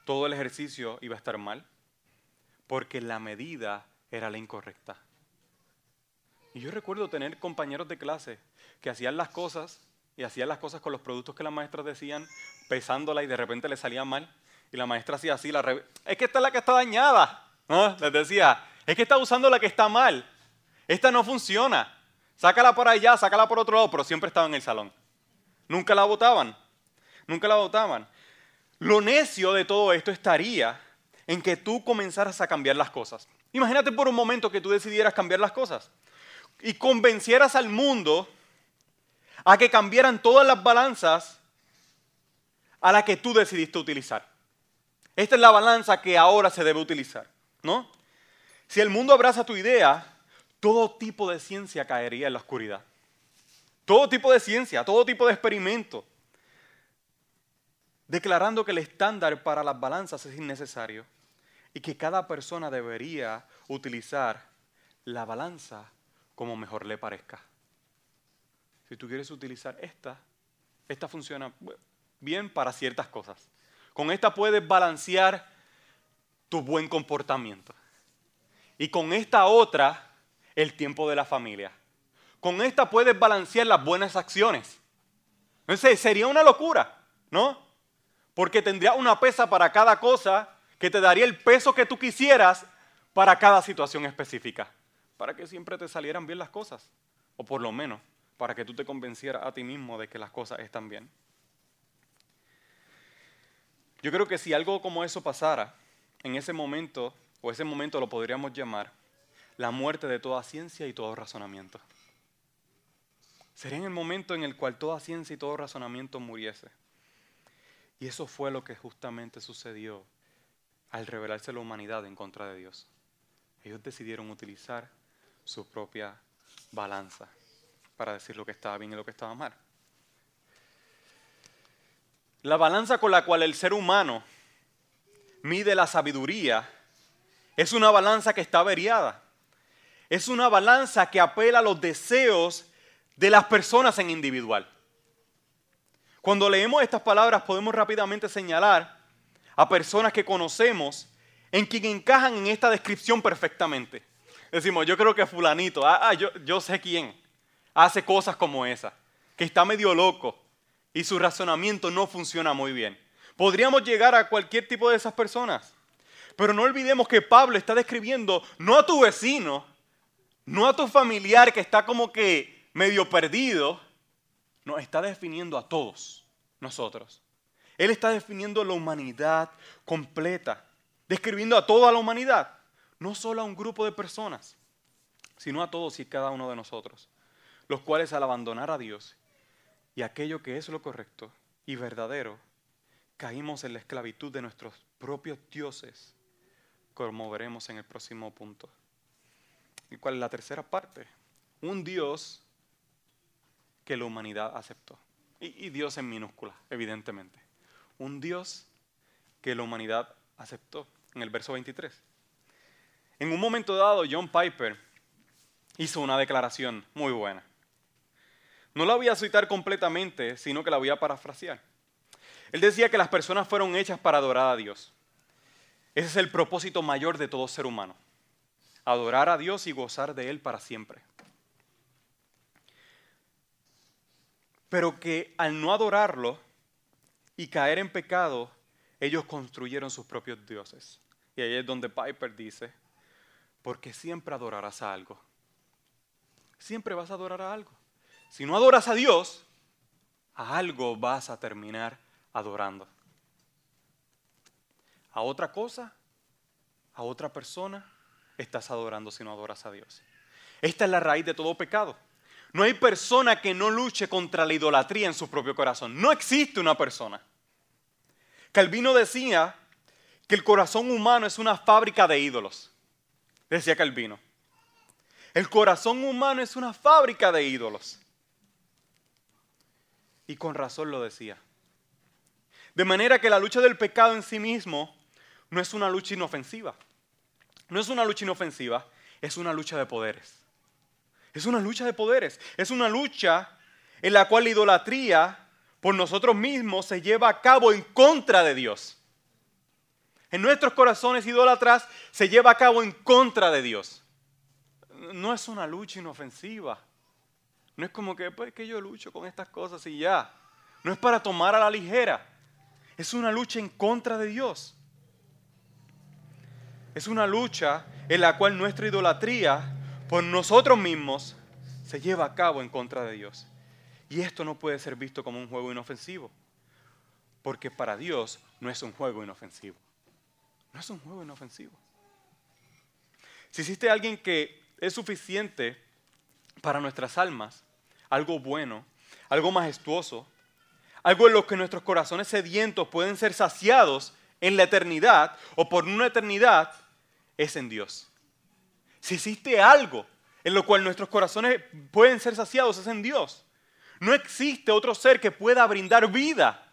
Todo el ejercicio iba a estar mal, porque la medida era la incorrecta. Y yo recuerdo tener compañeros de clase que hacían las cosas y hacían las cosas con los productos que las maestras decían, pesándola y de repente le salía mal. Y la maestra hacía así, la es que esta es la que está dañada. ¿no? Les decía, es que está usando la que está mal. Esta no funciona. Sácala por allá, sácala por otro lado, pero siempre estaba en el salón. Nunca la votaban. Nunca la votaban. Lo necio de todo esto estaría en que tú comenzaras a cambiar las cosas. Imagínate por un momento que tú decidieras cambiar las cosas y convencieras al mundo a que cambiaran todas las balanzas a la que tú decidiste utilizar. Esta es la balanza que ahora se debe utilizar, ¿no? Si el mundo abraza tu idea, todo tipo de ciencia caería en la oscuridad. Todo tipo de ciencia, todo tipo de experimento. Declarando que el estándar para las balanzas es innecesario y que cada persona debería utilizar la balanza como mejor le parezca. Si tú quieres utilizar esta, esta funciona bien para ciertas cosas. Con esta puedes balancear tu buen comportamiento. Y con esta otra, el tiempo de la familia. Con esta puedes balancear las buenas acciones. Entonces sería una locura, ¿no? Porque tendría una pesa para cada cosa que te daría el peso que tú quisieras para cada situación específica, para que siempre te salieran bien las cosas, o por lo menos para que tú te convencieras a ti mismo de que las cosas están bien. Yo creo que si algo como eso pasara, en ese momento, o ese momento lo podríamos llamar la muerte de toda ciencia y todo razonamiento. Sería en el momento en el cual toda ciencia y todo razonamiento muriese. Y eso fue lo que justamente sucedió al revelarse la humanidad en contra de Dios. Ellos decidieron utilizar su propia balanza para decir lo que estaba bien y lo que estaba mal. La balanza con la cual el ser humano mide la sabiduría es una balanza que está averiada. Es una balanza que apela a los deseos de las personas en individual. Cuando leemos estas palabras podemos rápidamente señalar a personas que conocemos en quien encajan en esta descripción perfectamente. Decimos, yo creo que fulanito, ah, ah, yo, sé quién, hace cosas como esa, que está medio loco y su razonamiento no funciona muy bien. Podríamos llegar a cualquier tipo de esas personas, pero no olvidemos que Pablo está describiendo no a tu vecino, no a tu familiar que está como que medio perdido, nos está definiendo a todos nosotros. Él está definiendo la humanidad completa, describiendo a toda la humanidad, no solo a un grupo de personas, sino a todos y cada uno de nosotros, los cuales al abandonar a Dios y aquello que es lo correcto y verdadero, caímos en la esclavitud de nuestros propios dioses, como veremos en el próximo punto. ¿Y cuál es la tercera parte? Un Dios que la humanidad aceptó. Y, y Dios en minúscula, evidentemente. Un Dios que la humanidad aceptó, en el verso 23. En un momento dado, John Piper hizo una declaración muy buena. No la voy a citar completamente, sino que la voy a parafrasear. Él decía que las personas fueron hechas para adorar a Dios. Ese es el propósito mayor de todo ser humano. Adorar a Dios y gozar de Él para siempre. Pero que al no adorarlo y caer en pecado, ellos construyeron sus propios dioses. Y ahí es donde Piper dice, porque siempre adorarás a algo. Siempre vas a adorar a algo. Si no adoras a Dios, a algo vas a terminar adorando. A otra cosa, a otra persona, estás adorando si no adoras a Dios. Esta es la raíz de todo pecado. No hay persona que no luche contra la idolatría en su propio corazón. No existe una persona. Calvino decía que el corazón humano es una fábrica de ídolos. Decía Calvino. El corazón humano es una fábrica de ídolos. Y con razón lo decía. De manera que la lucha del pecado en sí mismo no es una lucha inofensiva. No es una lucha inofensiva, es una lucha de poderes. Es una lucha de poderes. Es una lucha en la cual la idolatría por nosotros mismos se lleva a cabo en contra de Dios. En nuestros corazones idólatras se lleva a cabo en contra de Dios. No es una lucha inofensiva. No es como que, pues, que yo lucho con estas cosas y ya. No es para tomar a la ligera. Es una lucha en contra de Dios. Es una lucha en la cual nuestra idolatría por nosotros mismos se lleva a cabo en contra de Dios. Y esto no puede ser visto como un juego inofensivo, porque para Dios no es un juego inofensivo. No es un juego inofensivo. Si existe alguien que es suficiente para nuestras almas, algo bueno, algo majestuoso, algo en lo que nuestros corazones sedientos pueden ser saciados en la eternidad o por una eternidad, es en Dios. Si existe algo en lo cual nuestros corazones pueden ser saciados, es en Dios. No existe otro ser que pueda brindar vida.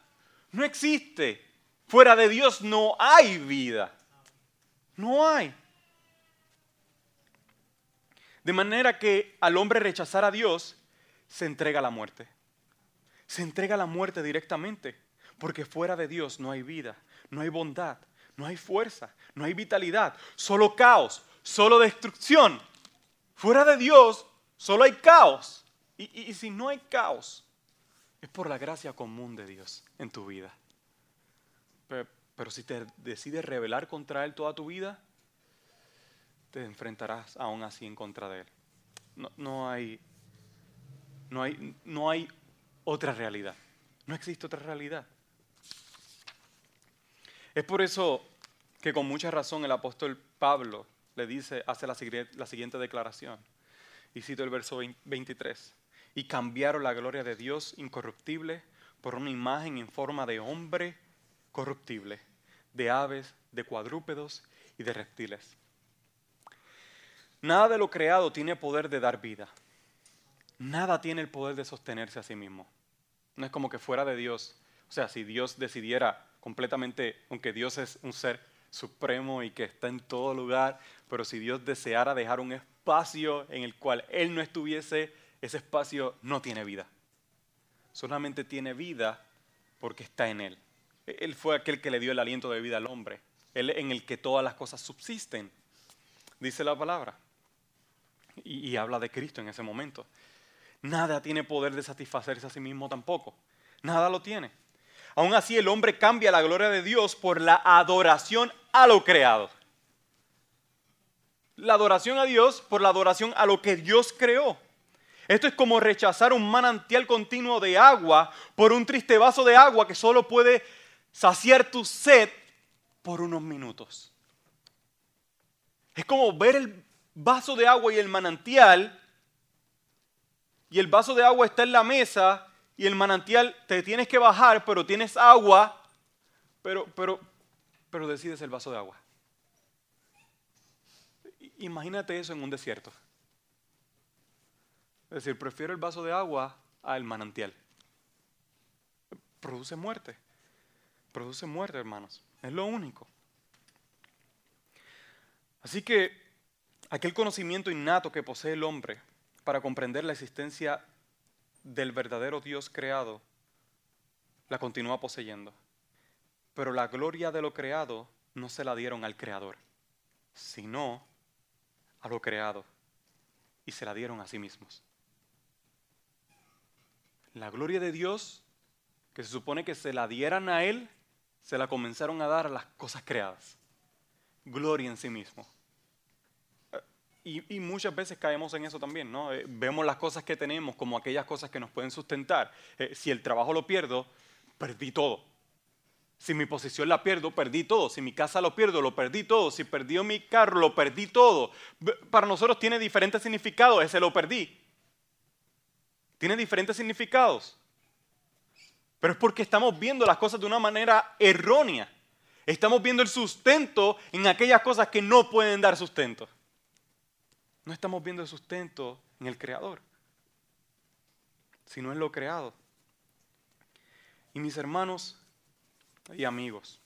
No existe. Fuera de Dios no hay vida. No hay. De manera que al hombre rechazar a Dios, se entrega a la muerte. Se entrega a la muerte directamente. Porque fuera de Dios no hay vida, no hay bondad, no hay fuerza, no hay vitalidad, solo caos, solo destrucción. Fuera de Dios solo hay caos. Y, si no hay caos, es por la gracia común de Dios en tu vida. Pero, pero si te decides rebelar contra Él toda tu vida, te enfrentarás aún así en contra de Él. No, no, hay, no, hay, no hay otra realidad. No existe otra realidad. Es por eso que con mucha razón el apóstol Pablo le dice, hace la, la siguiente declaración. Y cito el verso 23. Y cambiaron la gloria de Dios incorruptible por una imagen en forma de hombre corruptible, de aves, de cuadrúpedos y de reptiles. Nada de lo creado tiene poder de dar vida. Nada tiene el poder de sostenerse a sí mismo. No es como que fuera de Dios. O sea, si Dios decidiera completamente, aunque Dios es un ser supremo y que está en todo lugar, pero si Dios deseara dejar un espacio en el cual Él no estuviese, ese espacio no tiene vida. Solamente tiene vida porque está en Él. Él fue aquel que le dio el aliento de vida al hombre, Él en el que todas las cosas subsisten, dice la palabra. Y, y habla de Cristo en ese momento. Nada tiene poder de satisfacerse a sí mismo tampoco. Nada lo tiene. Aún así el hombre cambia la gloria de Dios por la adoración a lo creado. La adoración a Dios por la adoración a lo que Dios creó. Esto es como rechazar un manantial continuo de agua por un triste vaso de agua que solo puede saciar tu sed por unos minutos. Es como ver el vaso de agua y el manantial, y el vaso de agua está en la mesa, y el manantial te tienes que bajar, pero tienes agua, pero, pero, pero decides el vaso de agua. Imagínate eso en un desierto. Es decir, prefiero el vaso de agua al manantial. Produce muerte. Produce muerte, hermanos. Es lo único. Así que aquel conocimiento innato que posee el hombre para comprender la existencia del verdadero Dios creado, la continúa poseyendo. Pero la gloria de lo creado no se la dieron al creador, sino a lo creado. Y se la dieron a sí mismos. La gloria de Dios, que se supone que se la dieran a Él, se la comenzaron a dar a las cosas creadas. Gloria en sí mismo. Y, muchas veces caemos en eso también, ¿no? Eh, vemos las cosas que tenemos como aquellas cosas que nos pueden sustentar. Eh, si el trabajo lo pierdo, perdí todo. Si mi posición la pierdo, perdí todo. Si mi casa lo pierdo, lo perdí todo. Si perdió mi carro, lo perdí todo. Para nosotros tiene diferentes significados, ese lo perdí. Tiene diferentes significados. Pero es porque estamos viendo las cosas de una manera errónea. Estamos viendo el sustento en aquellas cosas que no pueden dar sustento. No estamos viendo el sustento en el Creador, sino en lo creado. Y mis hermanos y amigos,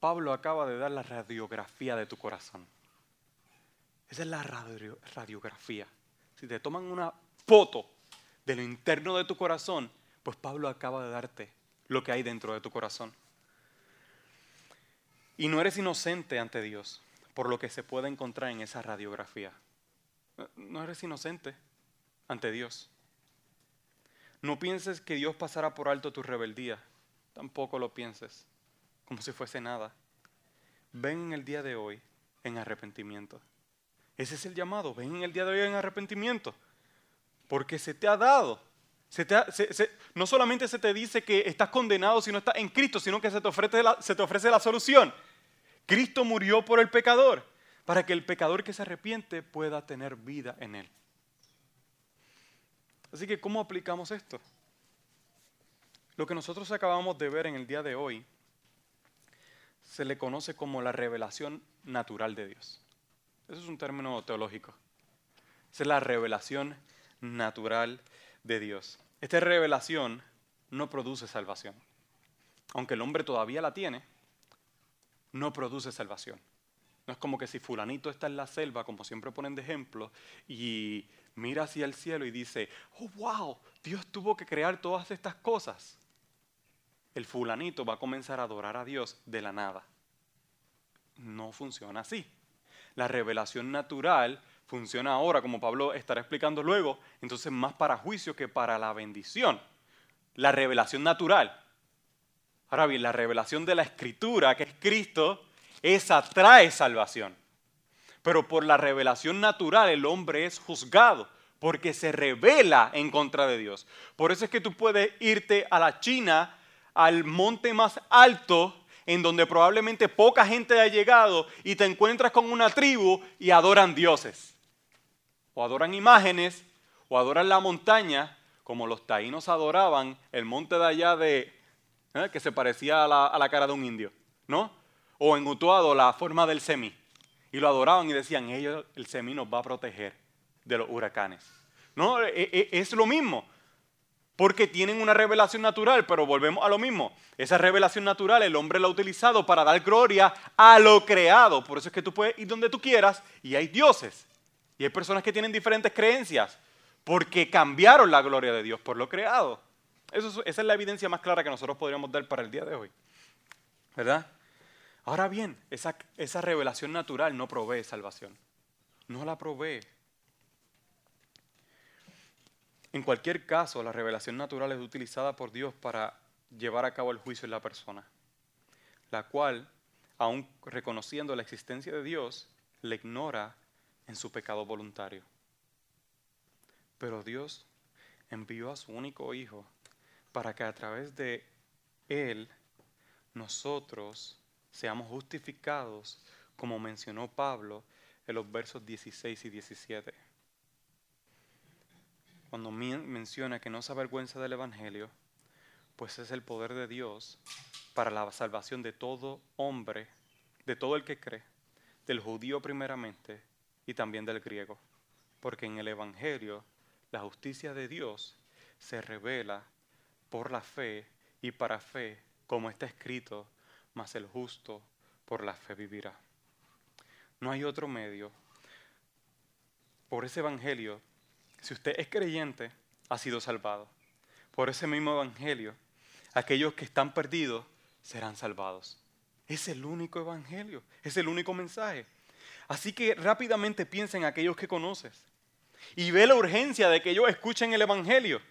Pablo acaba de dar la radiografía de tu corazón. Esa es la radiografía. Si te toman una foto de lo interno de tu corazón, pues Pablo acaba de darte lo que hay dentro de tu corazón. Y no eres inocente ante Dios por lo que se puede encontrar en esa radiografía. No eres inocente ante Dios. No pienses que Dios pasará por alto tu rebeldía. Tampoco lo pienses como si fuese nada. Ven en el día de hoy en arrepentimiento. Ese es el llamado. Ven en el día de hoy en arrepentimiento. Porque se te ha dado. no solamente se te dice que estás condenado si no estás en Cristo, sino que se te ofrece se te ofrece la solución. Cristo murió por el pecador, para que el pecador que se arrepiente pueda tener vida en él. Así que, ¿cómo aplicamos esto? Lo que nosotros acabamos de ver en el día de hoy se le conoce como la revelación natural de Dios. Eso es un término teológico. Es la revelación natural de Dios. Esta revelación no produce salvación. Aunque el hombre todavía la tiene, no produce salvación. No es como que si fulanito está en la selva, como siempre ponen de ejemplo, y mira hacia el cielo y dice, oh, wow, Dios tuvo que crear todas estas cosas. El fulanito va a comenzar a adorar a Dios de la nada. No funciona así. La revelación natural funciona ahora, como Pablo estará explicando luego, entonces más para juicio que para la bendición. La revelación natural Ahora bien, la revelación de la escritura, que es Cristo, esa trae salvación. Pero por la revelación natural el hombre es juzgado porque se revela en contra de Dios. Por eso es que tú puedes irte a la China, al monte más alto, en donde probablemente poca gente ha llegado, y te encuentras con una tribu y adoran dioses. O adoran imágenes, o adoran la montaña, como los taínos adoraban el monte de allá de ¿eh? que se parecía a la, cara de un indio, ¿no? O en Utuado la forma del semí. Y lo adoraban y decían, ellos, el semí nos va a proteger de los huracanes. No, e, e, es lo mismo. Porque tienen una revelación natural, pero volvemos a lo mismo. Esa revelación natural el hombre la ha utilizado para dar gloria a lo creado. Por eso es que tú puedes ir donde tú quieras y hay dioses. Y hay personas que tienen diferentes creencias porque cambiaron la gloria de Dios por lo creado esa es la evidencia más clara que nosotros podríamos dar para el día de hoy. ¿Verdad? Ahora bien, esa, esa revelación natural no provee salvación. No la provee. En cualquier caso, la revelación natural es utilizada por Dios para llevar a cabo el juicio en la persona, la cual, aun reconociendo la existencia de Dios, le ignora en su pecado voluntario. Pero Dios envió a su único Hijo para que a través de Él nosotros seamos justificados, como mencionó Pablo en los versos 16 y 17. Cuando menciona que no se avergüenza del Evangelio, pues es el poder de Dios para la salvación de todo hombre, de todo el que cree, del judío primeramente y también del griego. Porque en el Evangelio la justicia de Dios se revela por la fe y para fe, como está escrito, mas el justo por la fe vivirá. No hay otro medio. Por ese Evangelio, si usted es creyente, ha sido salvado. Por ese mismo Evangelio, aquellos que están perdidos serán salvados. Es el único Evangelio, es el único mensaje. Así que rápidamente piensa en aquellos que conoces y ve la urgencia de que ellos escuchen el Evangelio.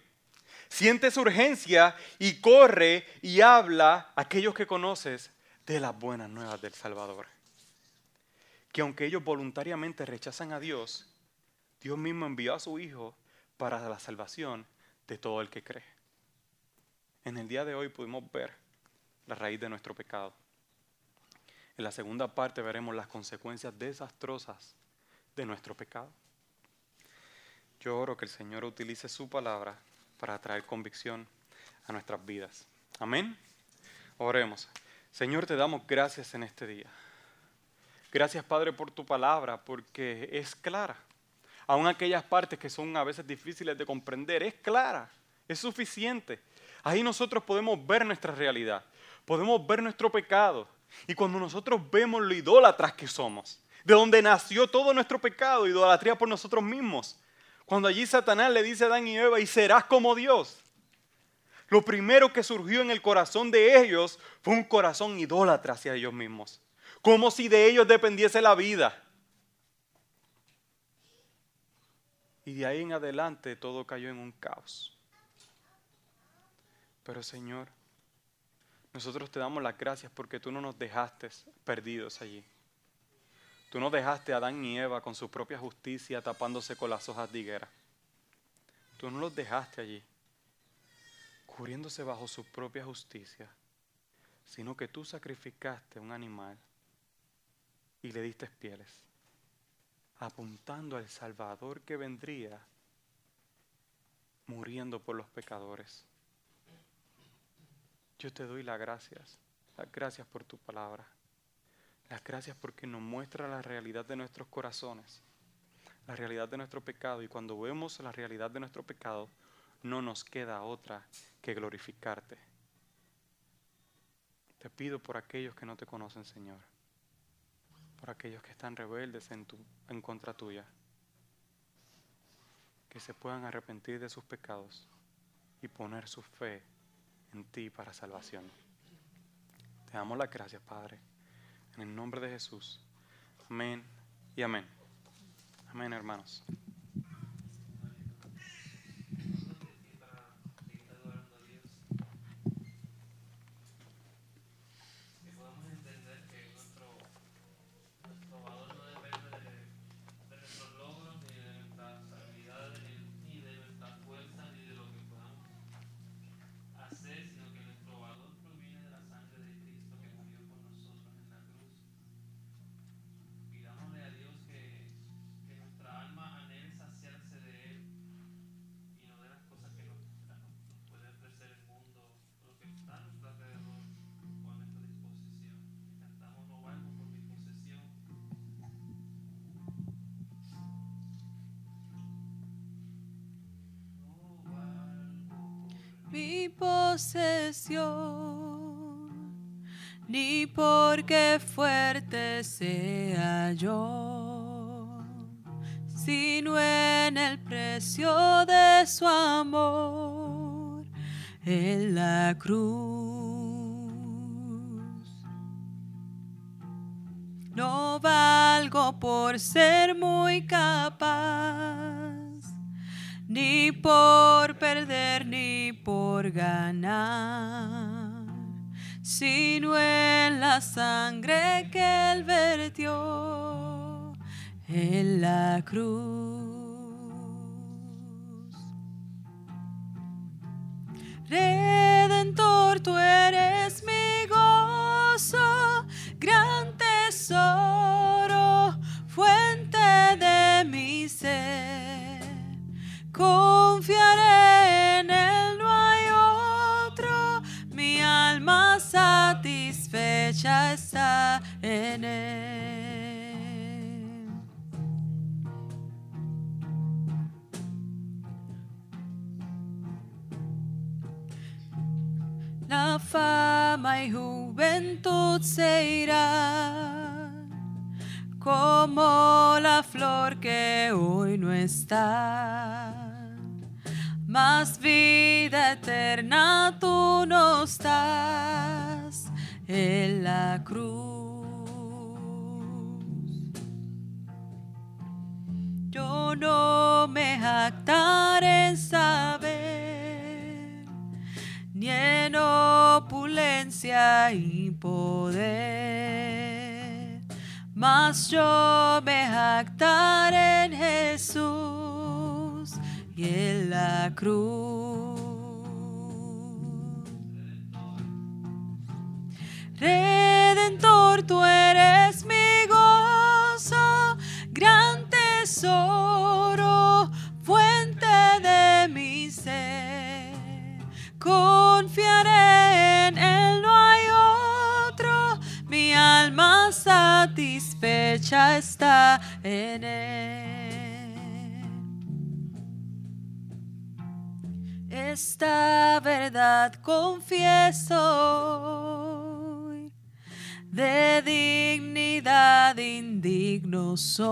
Siente su urgencia y corre y habla a aquellos que conoces de las buenas nuevas del Salvador. Que aunque ellos voluntariamente rechazan a Dios, Dios mismo envió a su Hijo para la salvación de todo el que cree. En el día de hoy pudimos ver la raíz de nuestro pecado. En la segunda parte veremos las consecuencias desastrosas de nuestro pecado. Yo oro que el Señor utilice su palabra para traer convicción a nuestras vidas. Amén. Oremos. Señor, te damos gracias en este día. Gracias, Padre, por tu palabra, porque es clara. Aún aquellas partes que son a veces difíciles de comprender, es clara, es suficiente. Ahí nosotros podemos ver nuestra realidad, podemos ver nuestro pecado, y cuando nosotros vemos lo idólatras que somos, de donde nació todo nuestro pecado, idolatría por nosotros mismos, cuando allí Satanás le dice a Adán y Eva, y serás como Dios. Lo primero que surgió en el corazón de ellos fue un corazón idólatra hacia ellos mismos, como si de ellos dependiese la vida. Y de ahí en adelante todo cayó en un caos. Pero Señor, nosotros te damos las gracias porque tú no nos dejaste perdidos allí. Tú no dejaste a Adán y Eva con su propia justicia tapándose con las hojas de higuera. Tú no los dejaste allí, cubriéndose bajo su propia justicia, sino que tú sacrificaste un animal y le diste pieles, apuntando al Salvador que vendría muriendo por los pecadores. Yo te doy las gracias, las gracias por tu palabra. Las gracias porque nos muestra la realidad de nuestros corazones, la realidad de nuestro pecado. Y cuando vemos la realidad de nuestro pecado, no nos queda otra que glorificarte. Te pido por aquellos que no te conocen, Señor, por aquellos que están rebeldes en, tu, en contra tuya, que se puedan arrepentir de sus pecados y poner su fe en ti para salvación. Te damos las gracias, Padre. En el nombre de Jesús. Amén y amén. Amén, hermanos. Mi posesión, ni porque fuerte sea yo, sino en el precio de su amor en la cruz. No valgo por ser muy capaz ni por perder ni por ganar, sino en la sangre que él vertió en la cruz. Redentor, tú eres mi gozo, gran tesoro, fuente de mi ser está en. La fama y juventud se irá como la flor que hoy no está. Más vida eterna tú nos das en la cruz. Yo no me jactaré en saber ni en opulencia y poder, mas yo me jactaré en Jesús y en la cruz. Redentor, tú eres mi gozo, gran tesoro, fuente de mi ser. Confiaré en él, no hay otro, mi alma satisfecha está en él. Esta verdad confieso de dignidad indigno soy.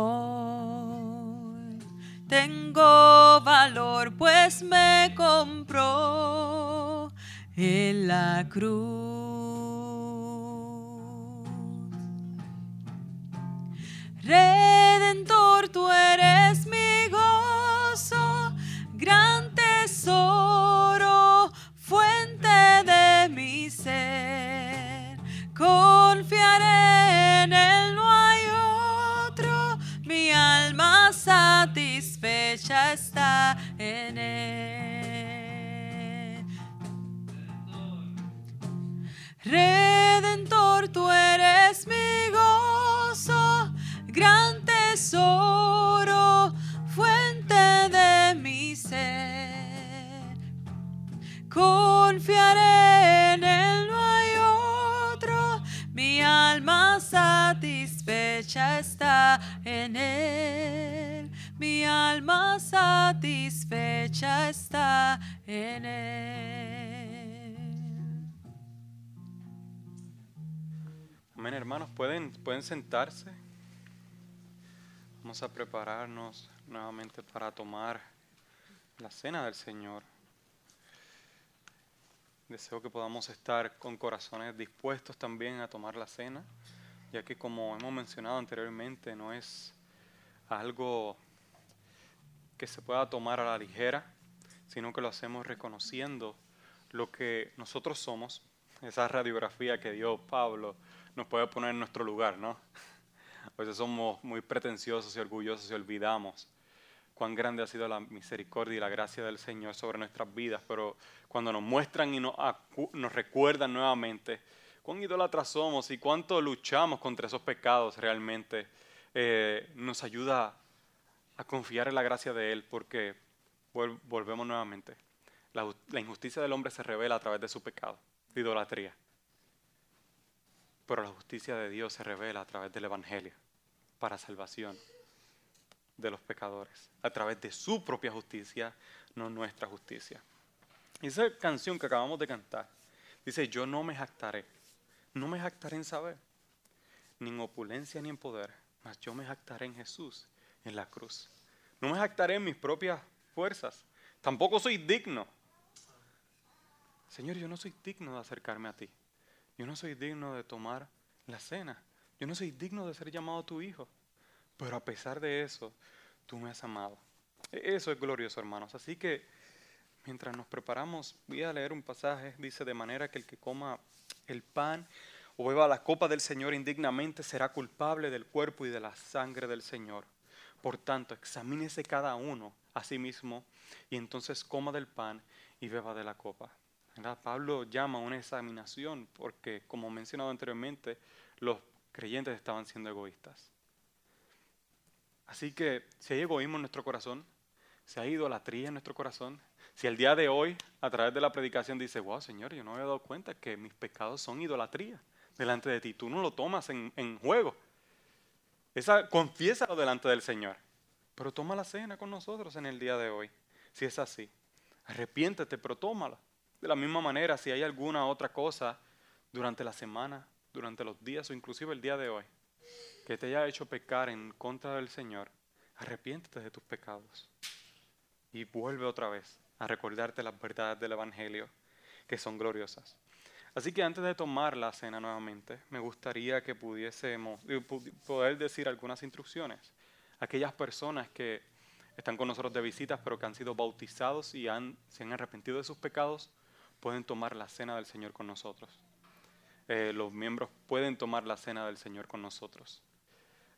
Tengo valor pues me compró en la cruz. Redentor, tú eres mi gozo, gran tesoro, fuente de mi ser. Confiaré en él, no hay otro, mi alma satisfecha está en él. Redentor, tú eres mi gozo, gran tesoro, fuente de mi ser. Confiaré en él, alma satisfecha está en él. Mi alma satisfecha está en él. Amén, hermanos, pueden, pueden sentarse. Vamos a prepararnos nuevamente para tomar la cena del Señor. Deseo que podamos estar con corazones dispuestos también a tomar la cena, ya que como hemos mencionado anteriormente, no es algo que se pueda tomar a la ligera, sino que lo hacemos reconociendo lo que nosotros somos, esa radiografía que dio Pablo nos puede poner en nuestro lugar, ¿no? A veces somos muy pretenciosos y orgullosos y olvidamos cuán grande ha sido la misericordia y la gracia del Señor sobre nuestras vidas, pero cuando nos muestran y nos, recuerdan nuevamente cuán idólatras somos y cuánto luchamos contra esos pecados realmente, eh, nos ayuda a confiar en la gracia de Él, porque vol- volvemos nuevamente. La, ju- la injusticia del hombre se revela a través de su pecado, de idolatría. Pero la justicia de Dios se revela a través del Evangelio, para salvación de los pecadores, a través de su propia justicia, no nuestra justicia. Y esa canción que acabamos de cantar dice, yo no me jactaré, no me jactaré en saber, ni en opulencia ni en poder, mas yo me jactaré en Jesús, en la cruz. No me jactaré en mis propias fuerzas, tampoco soy digno. Señor, yo no soy digno de acercarme a ti. Yo no soy digno de tomar la cena. Yo no soy digno de ser llamado tu hijo. Pero a pesar de eso, tú me has amado. E- Eso es glorioso, hermanos. Así que mientras nos preparamos, voy a leer un pasaje. Dice, de manera que el que coma el pan o beba la copa del Señor indignamente será culpable del cuerpo y de la sangre del Señor. Por tanto, examínese cada uno a sí mismo y entonces coma del pan y beba de la copa. ¿Verdad? Pablo llama a una examinación porque, como mencionado anteriormente, los creyentes estaban siendo egoístas. Así que si hay egoísmo en nuestro corazón, si hay idolatría en nuestro corazón, si el día de hoy, a través de la predicación, dice, wow, Señor, yo no había dado cuenta que mis pecados son idolatría, delante de ti. Tú no lo tomas en, en juego. Esa, confiésalo delante del Señor. Pero toma la cena con nosotros en el día de hoy, si es así. Arrepiéntete, pero tómala. De la misma manera, si hay alguna otra cosa durante la semana, durante los días o inclusive el día de hoy, que te haya hecho pecar en contra del Señor, arrepiéntete de tus pecados y vuelve otra vez a recordarte las verdades del Evangelio que son gloriosas. Así que antes de tomar la cena nuevamente, me gustaría que pudiésemos eh, poder decir algunas instrucciones. Aquellas personas que están con nosotros de visitas, pero que han sido bautizados y han, se han arrepentido de sus pecados, pueden tomar la cena del Señor con nosotros. Eh, los miembros pueden tomar la cena del Señor con nosotros.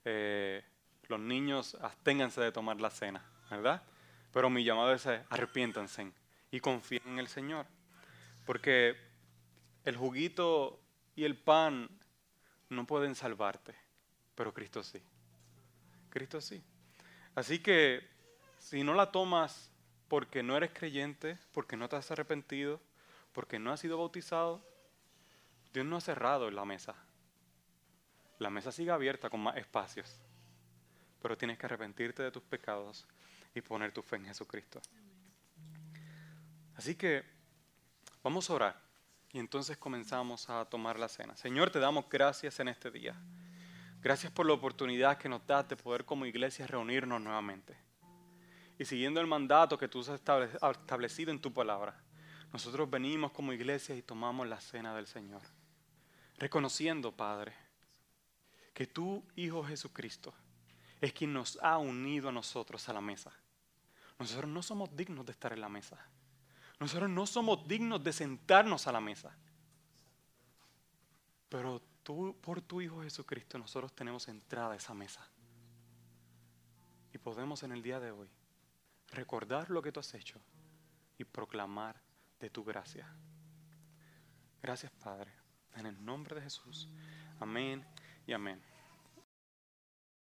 Eh, los niños absténganse de tomar la cena, ¿verdad? Pero mi llamado es arrepiéntanse y confíen en el Señor. Porque el juguito y el pan no pueden salvarte, pero Cristo sí. Cristo sí. Así que si no la tomas porque no eres creyente, porque no te has arrepentido, porque no has sido bautizado, Dios no ha cerrado la mesa. La mesa sigue abierta con más espacios, pero tienes que arrepentirte de tus pecados y poner tu fe en Jesucristo. Así que vamos a orar y entonces comenzamos a tomar la cena. Señor, te damos gracias en este día. Gracias por la oportunidad que nos das de poder como iglesia reunirnos nuevamente. Y siguiendo el mandato que tú has establecido en tu palabra, nosotros venimos como iglesia y tomamos la cena del Señor. Reconociendo, Padre, que tu Hijo Jesucristo es quien nos ha unido a nosotros a la mesa. Nosotros no somos dignos de estar en la mesa. Nosotros no somos dignos de sentarnos a la mesa. Pero tú, por tu Hijo Jesucristo, nosotros tenemos entrada a esa mesa. Y podemos en el día de hoy recordar lo que tú has hecho y proclamar de tu gracia. Gracias, Padre. En el nombre de Jesús. Amén y amén.